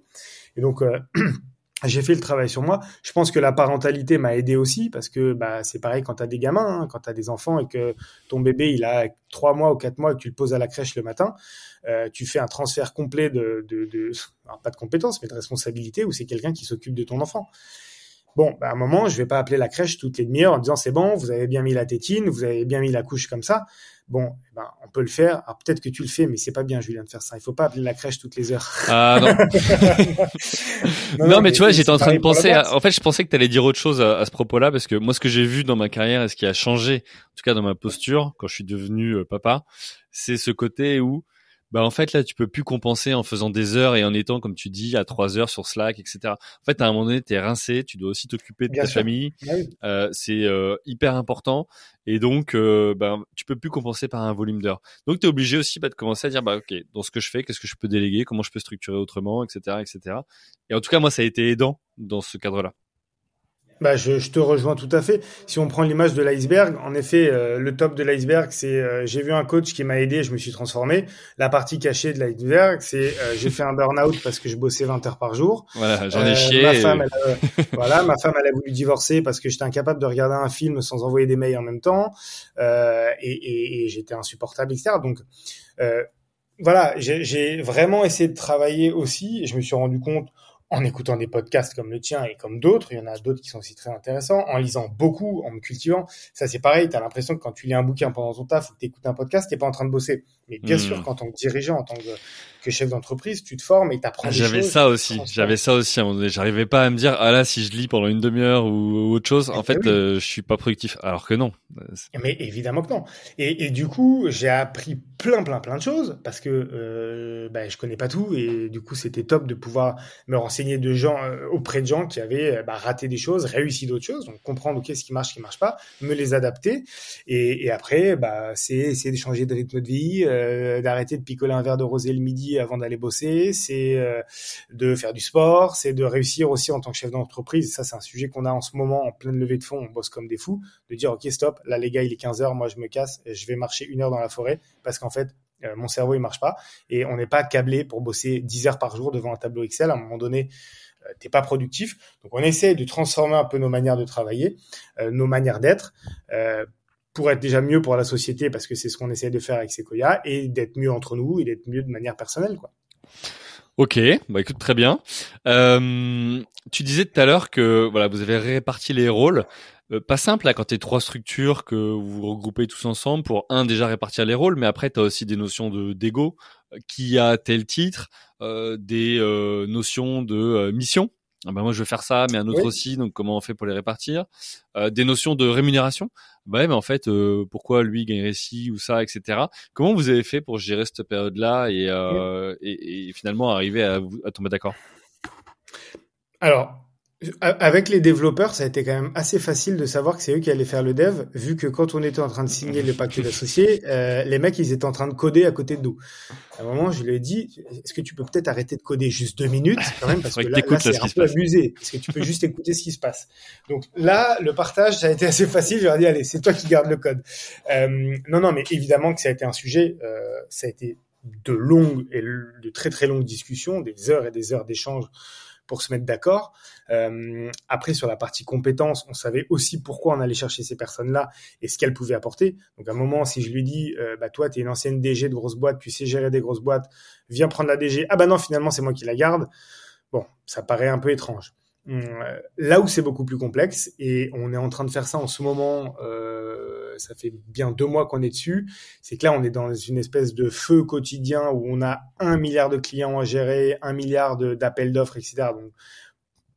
Et donc (clears throat) j'ai fait le travail sur moi. Je pense que la parentalité m'a aidé aussi parce que bah, c'est pareil quand tu as des gamins, hein, quand tu as des enfants et que ton bébé il a trois mois ou quatre mois et que tu le poses à la crèche le matin, euh, tu fais un transfert complet de, de, de pas de compétences mais de responsabilité où c'est quelqu'un qui s'occupe de ton enfant. Bon, bah, à un moment, je vais pas appeler la crèche toutes les demi-heures en disant c'est bon, vous avez bien mis la tétine, vous avez bien mis la couche comme ça. Bon, eh ben, on peut le faire. Alors peut-être que tu le fais, mais c'est pas bien, Julien, de faire ça. Il faut pas appeler la crèche toutes les heures. Ah non. (laughs) non, mais, tu vois, j'étais en train de penser. En fait, je pensais que tu allais dire autre chose à, ce propos-là, parce que moi, ce que j'ai vu dans ma carrière et ce qui a changé, en tout cas dans ma posture, quand je suis devenu euh, papa, c'est ce côté où bah en fait là tu peux plus compenser en faisant des heures et en étant comme tu dis à trois heures sur Slack etc en fait à un moment donné t'es rincé tu dois aussi t'occuper de ta famille. Ah euh, c'est euh, hyper important. Et donc euh, bah, tu peux plus compenser par un volume d'heures. Donc tu es obligé aussi bah, de commencer à dire bah ok dans ce que je fais qu'est-ce que je peux déléguer comment je peux structurer autrement etc etc et en tout cas moi ça a été aidant dans ce cadre là bah, je, je, te rejoins tout à fait. Si on prend l'image de l'iceberg, en effet, euh, le top de l'iceberg, c'est euh, j'ai vu un coach qui m'a aidé, je me suis transformé. La partie cachée de l'iceberg, c'est euh, j'ai fait un burn-out parce que je bossais 20 heures par jour. Voilà, j'en ai chié. Ma femme, elle, voilà, ma femme, elle a voulu divorcer parce que j'étais incapable de regarder un film sans envoyer des mails en même temps, et, et, et j'étais insupportable, etc. Donc voilà, j'ai vraiment essayé de travailler aussi, et je me suis rendu compte en écoutant des podcasts comme le tien et comme d'autres, il y en a d'autres qui sont aussi très intéressants, en lisant beaucoup, en me cultivant. Ça, c'est pareil, tu as l'impression que quand tu lis un bouquin pendant ton taf ou que tu écoutes un podcast, tu pas en train de bosser. Mais bien hmm. sûr, quand on que dirigeant, en tant que que chef d'entreprise, tu te formes et t'apprends. J'avais ça aussi. J'avais ça aussi. J'arrivais pas à me dire, ah là, si je lis pendant une demi-heure ou, autre chose, en fait, euh, je suis pas productif. Alors que non. Mais évidemment que non. Et, et du coup, j'ai appris plein, plein, plein de choses parce que euh, bah, je connais pas tout et du coup, c'était top de pouvoir me renseigner de gens euh, auprès de gens qui avaient euh, bah, raté des choses, réussi d'autres choses, donc comprendre ok ce qui marche, ce qui marche pas, me les adapter et, et après, bah, c'est essayer de changer de rythme de vie, euh, d'arrêter de picoler un verre de rosé le midi avant d'aller bosser, c'est euh, de faire du sport, c'est de réussir aussi en tant que chef d'entreprise. Ça, c'est un sujet qu'on a en ce moment en pleine levée de fonds. On bosse comme des fous. De dire, OK, stop, là, les gars, il est 15 heures, moi, je me casse, je vais marcher une heure dans la forêt parce qu'en fait, euh, mon cerveau, il marche pas. Et on n'est pas câblé pour bosser 10 heures par jour devant un tableau Excel. À un moment donné, t'es pas productif. Donc on essaie de transformer un peu nos manières de travailler, nos manières d'être, pour être déjà mieux pour la société, parce que c'est ce qu'on essaie de faire avec Sequoia, et d'être mieux entre nous et d'être mieux de manière personnelle, quoi. Ok, bah écoute très bien. Euh, tu disais tout à l'heure que voilà, vous avez réparti les rôles. Euh, pas simple là quand t'es trois structures que vous regroupez tous ensemble pour un déjà répartir les rôles, mais après tu as aussi des notions de d'ego, qui a tel titre, euh, des euh, notions de mission ah bah moi je veux faire ça, mais un autre aussi, donc comment on fait pour les répartir? Euh, Des notions de rémunération, bah ouais, mais en fait, euh, pourquoi lui gagnerait ci ou ça, etc. Comment vous avez fait pour gérer cette période-là et, euh, et, et, finalement arriver à, à tomber d'accord? Alors, avec les développeurs, ça a été quand même assez facile de savoir que c'est eux qui allaient faire le dev, vu que quand on était en train de signer le pacte (laughs) d'associés, euh, les mecs, ils étaient en train de coder à côté de nous. À un moment, je lui ai dit, est-ce que tu peux peut-être arrêter de coder juste deux minutes, quand même, parce que là, c'est un peu abusé. Est-ce que tu peux juste écouter ce qui se passe? Donc là, le partage, ça a été assez facile. Je leur ai dit, allez, c'est toi qui gardes le code. Euh, non, non, mais évidemment que ça a été un sujet, euh, ça a été de longues et de très très longues discussions, des heures et des heures d'échanges pour se mettre d'accord. Euh, après, sur la partie compétences, on savait aussi pourquoi on allait chercher ces personnes-là et ce qu'elles pouvaient apporter. Donc, à un moment, si je lui dis, euh, bah, toi, tu es une ancienne DG de grosse boîte, tu sais gérer des grosses boîtes, viens prendre la DG. Ah bah non, finalement, c'est moi qui la garde. Bon, ça paraît un peu étrange. Euh, là où c'est beaucoup plus complexe, et on est en train de faire ça en ce moment, euh, ça fait bien deux mois qu'on est dessus, c'est que là on est dans une espèce de feu quotidien où on a un milliard de clients à gérer, un milliard d'appels d'offres, etc. Donc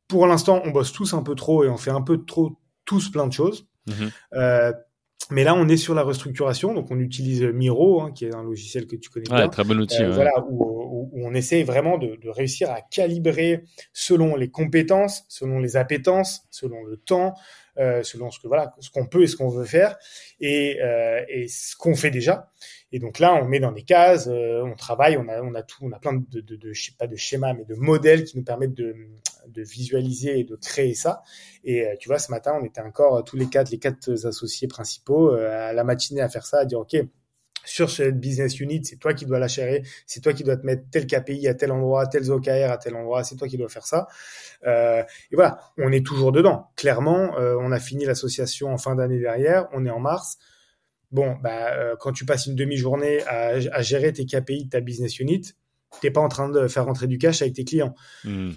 pour l'instant on bosse tous un peu trop et on fait un peu trop tous plein de choses. Mmh euh, mais là, on est sur la restructuration, donc on utilise Miro, hein, qui est un logiciel que tu connais ouais, Très bon outil. Euh, voilà, où, on essaie vraiment de, réussir à calibrer selon les compétences, selon les appétences, selon le temps, euh, selon ce que voilà, ce qu'on peut et ce qu'on veut faire, et, euh, et ce qu'on fait déjà. Et donc là, on met dans des cases, euh, on travaille, on a, on a tout, on a plein de, de, de, sais pas de schémas, mais de modèles qui nous permettent de, de visualiser et de créer ça. Et euh, tu vois, ce matin, on était encore tous les quatre, les quatre associés principaux à la matinée à faire ça, à dire ok, sur cette business unit, c'est toi qui dois la gérer, c'est toi qui dois te mettre tel KPI à tel endroit, tel OKR à tel endroit, c'est toi qui dois faire ça. Euh, et voilà, on est toujours dedans. Clairement, euh, on a fini l'association en fin d'année derrière, on est en mars. Bon, bah, euh, quand tu passes une demi-journée à, gérer tes KPI de ta business unit, t'es pas en train de faire rentrer du cash avec tes clients. Hmm.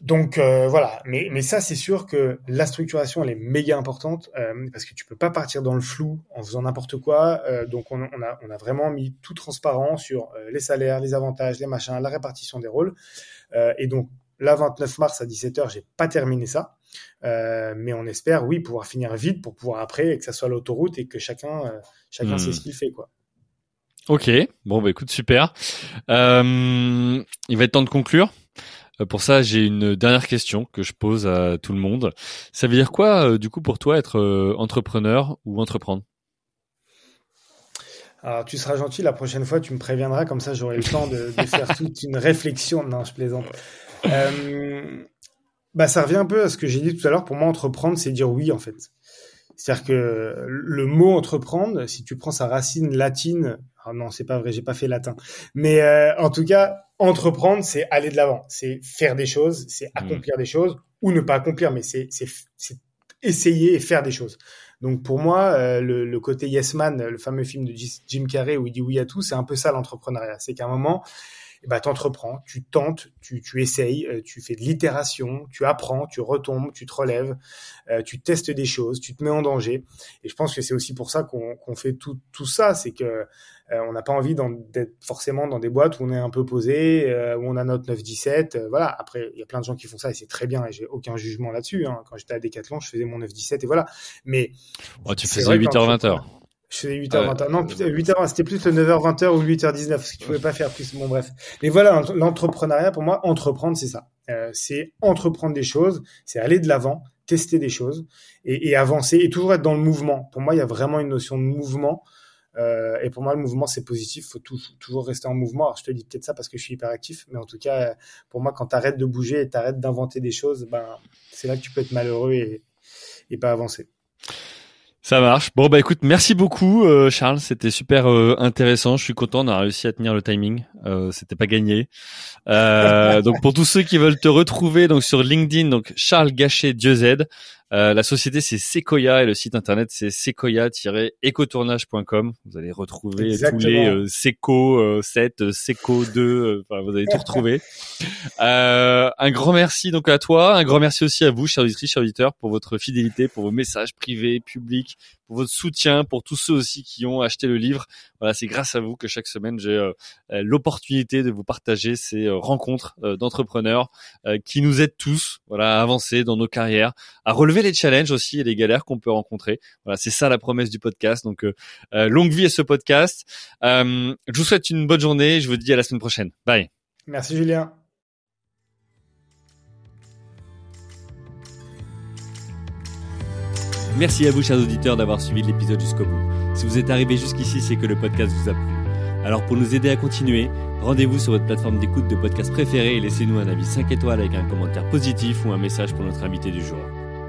Donc euh, voilà, mais, mais ça c'est sûr que la structuration elle est méga importante euh, parce que tu peux pas partir dans le flou en faisant n'importe quoi. Euh, donc on, on, a, on a vraiment mis tout transparent sur les salaires, les avantages, les machins, la répartition des rôles. et donc là 29 mars à 17h j'ai pas terminé ça, mais on espère oui pouvoir finir vite pour pouvoir après que ça soit l'autoroute et que chacun chacun sait hmm. ce qu'il fait quoi. Ok, bon bah écoute super. il va être temps de conclure. Euh, pour ça, j'ai une dernière question que je pose à tout le monde. Ça veut dire quoi, euh, du coup, pour toi, être euh, entrepreneur ou entreprendre? Alors, tu seras gentil, la prochaine fois, tu me préviendras, comme ça, j'aurai le temps de, faire (laughs) toute une réflexion. Non, je plaisante. bah, ça revient un peu à ce que j'ai dit tout à l'heure. Pour moi, entreprendre, c'est dire oui, en fait. C'est-à-dire que le mot entreprendre, si tu prends sa racine latine, ah non, c'est pas vrai, j'ai pas fait latin, mais en tout cas, entreprendre, c'est aller de l'avant, c'est faire des choses, c'est mm. accomplir des choses ou ne pas accomplir, mais c'est essayer et faire des choses. Donc pour moi, euh, le, le, côté Yes Man, le fameux film de Jim Carrey où il dit oui à tout, c'est un peu ça l'entrepreneuriat. C'est qu'à un moment, eh ben, t'entreprends, tu tentes, tu, tu essayes, euh, tu fais de l'itération, tu apprends, tu retombes, tu te relèves, euh, tu testes des choses, tu te mets en danger. Et je pense que c'est aussi pour ça qu'on fait tout, tout ça, c'est que euh, on n'a pas envie d'être forcément dans des boîtes où on est un peu posé, où on a notre 9-17. voilà. Après, il y a plein de gens qui font ça et c'est très bien et j'ai aucun jugement là-dessus. Hein. Quand j'étais à Decathlon, je faisais mon 9-17 et voilà. Mais tu faisais 8h-20h. Je faisais 8h20. non, 8h, c'était plus le 9h20 ou 8h19 parce que tu pouvais pas faire plus. Bon, bref. Mais voilà, l'entrepreneuriat, pour moi, entreprendre, c'est ça. Euh, c'est entreprendre des choses, c'est aller de l'avant, tester des choses et, et, avancer et toujours être dans le mouvement. Pour moi, il y a vraiment une notion de mouvement. Euh, et pour moi, le mouvement, c'est positif. faut toujours rester en mouvement. Alors, je te dis peut-être ça parce que je suis hyper actif, mais en tout cas, pour moi, quand tu arrêtes de bouger et tu arrêtes d'inventer des choses, ben, c'est là que tu peux être malheureux et, et pas avancer. Ça marche. Bon bah écoute, merci beaucoup euh, Charles, c'était super euh, intéressant. Je suis content, on a réussi à tenir le timing. Euh, c'était pas gagné. (laughs) Donc pour tous ceux qui veulent te retrouver donc sur LinkedIn, donc Charles Gachet Dieu Euh, la société c'est Sequoia et le site internet c'est sequoia-écotournage.com. Vous allez retrouver Exactement. tous les euh, Seco euh, 7, euh, Seco 2, euh, enfin vous allez tout retrouver. (laughs) Euh, un grand merci donc à toi, un grand merci aussi à vous, chers auditrices, chers auditeurs, pour votre fidélité, pour vos messages privés, publics, pour votre soutien, pour tous ceux aussi qui ont acheté le livre. Voilà, c'est grâce à vous que chaque semaine j'ai euh, l'opportunité de vous partager ces euh, rencontres euh, d'entrepreneurs euh, qui nous aident tous, voilà, à avancer dans nos carrières, à relever les challenges aussi et les galères qu'on peut rencontrer. Voilà, c'est ça la promesse du podcast. Donc euh, euh, longue vie à ce podcast. Euh, je vous souhaite une bonne journée. Je vous dis à la semaine prochaine. Bye. Merci Julien. Merci à vous, chers auditeurs, d'avoir suivi l'épisode jusqu'au bout. Si vous êtes arrivé jusqu'ici, c'est que le podcast vous a plu. Alors pour nous aider à continuer, rendez-vous sur votre plateforme d'écoute de podcast préférée et laissez-nous un avis 5 étoiles avec un commentaire positif ou un message pour notre invité du jour.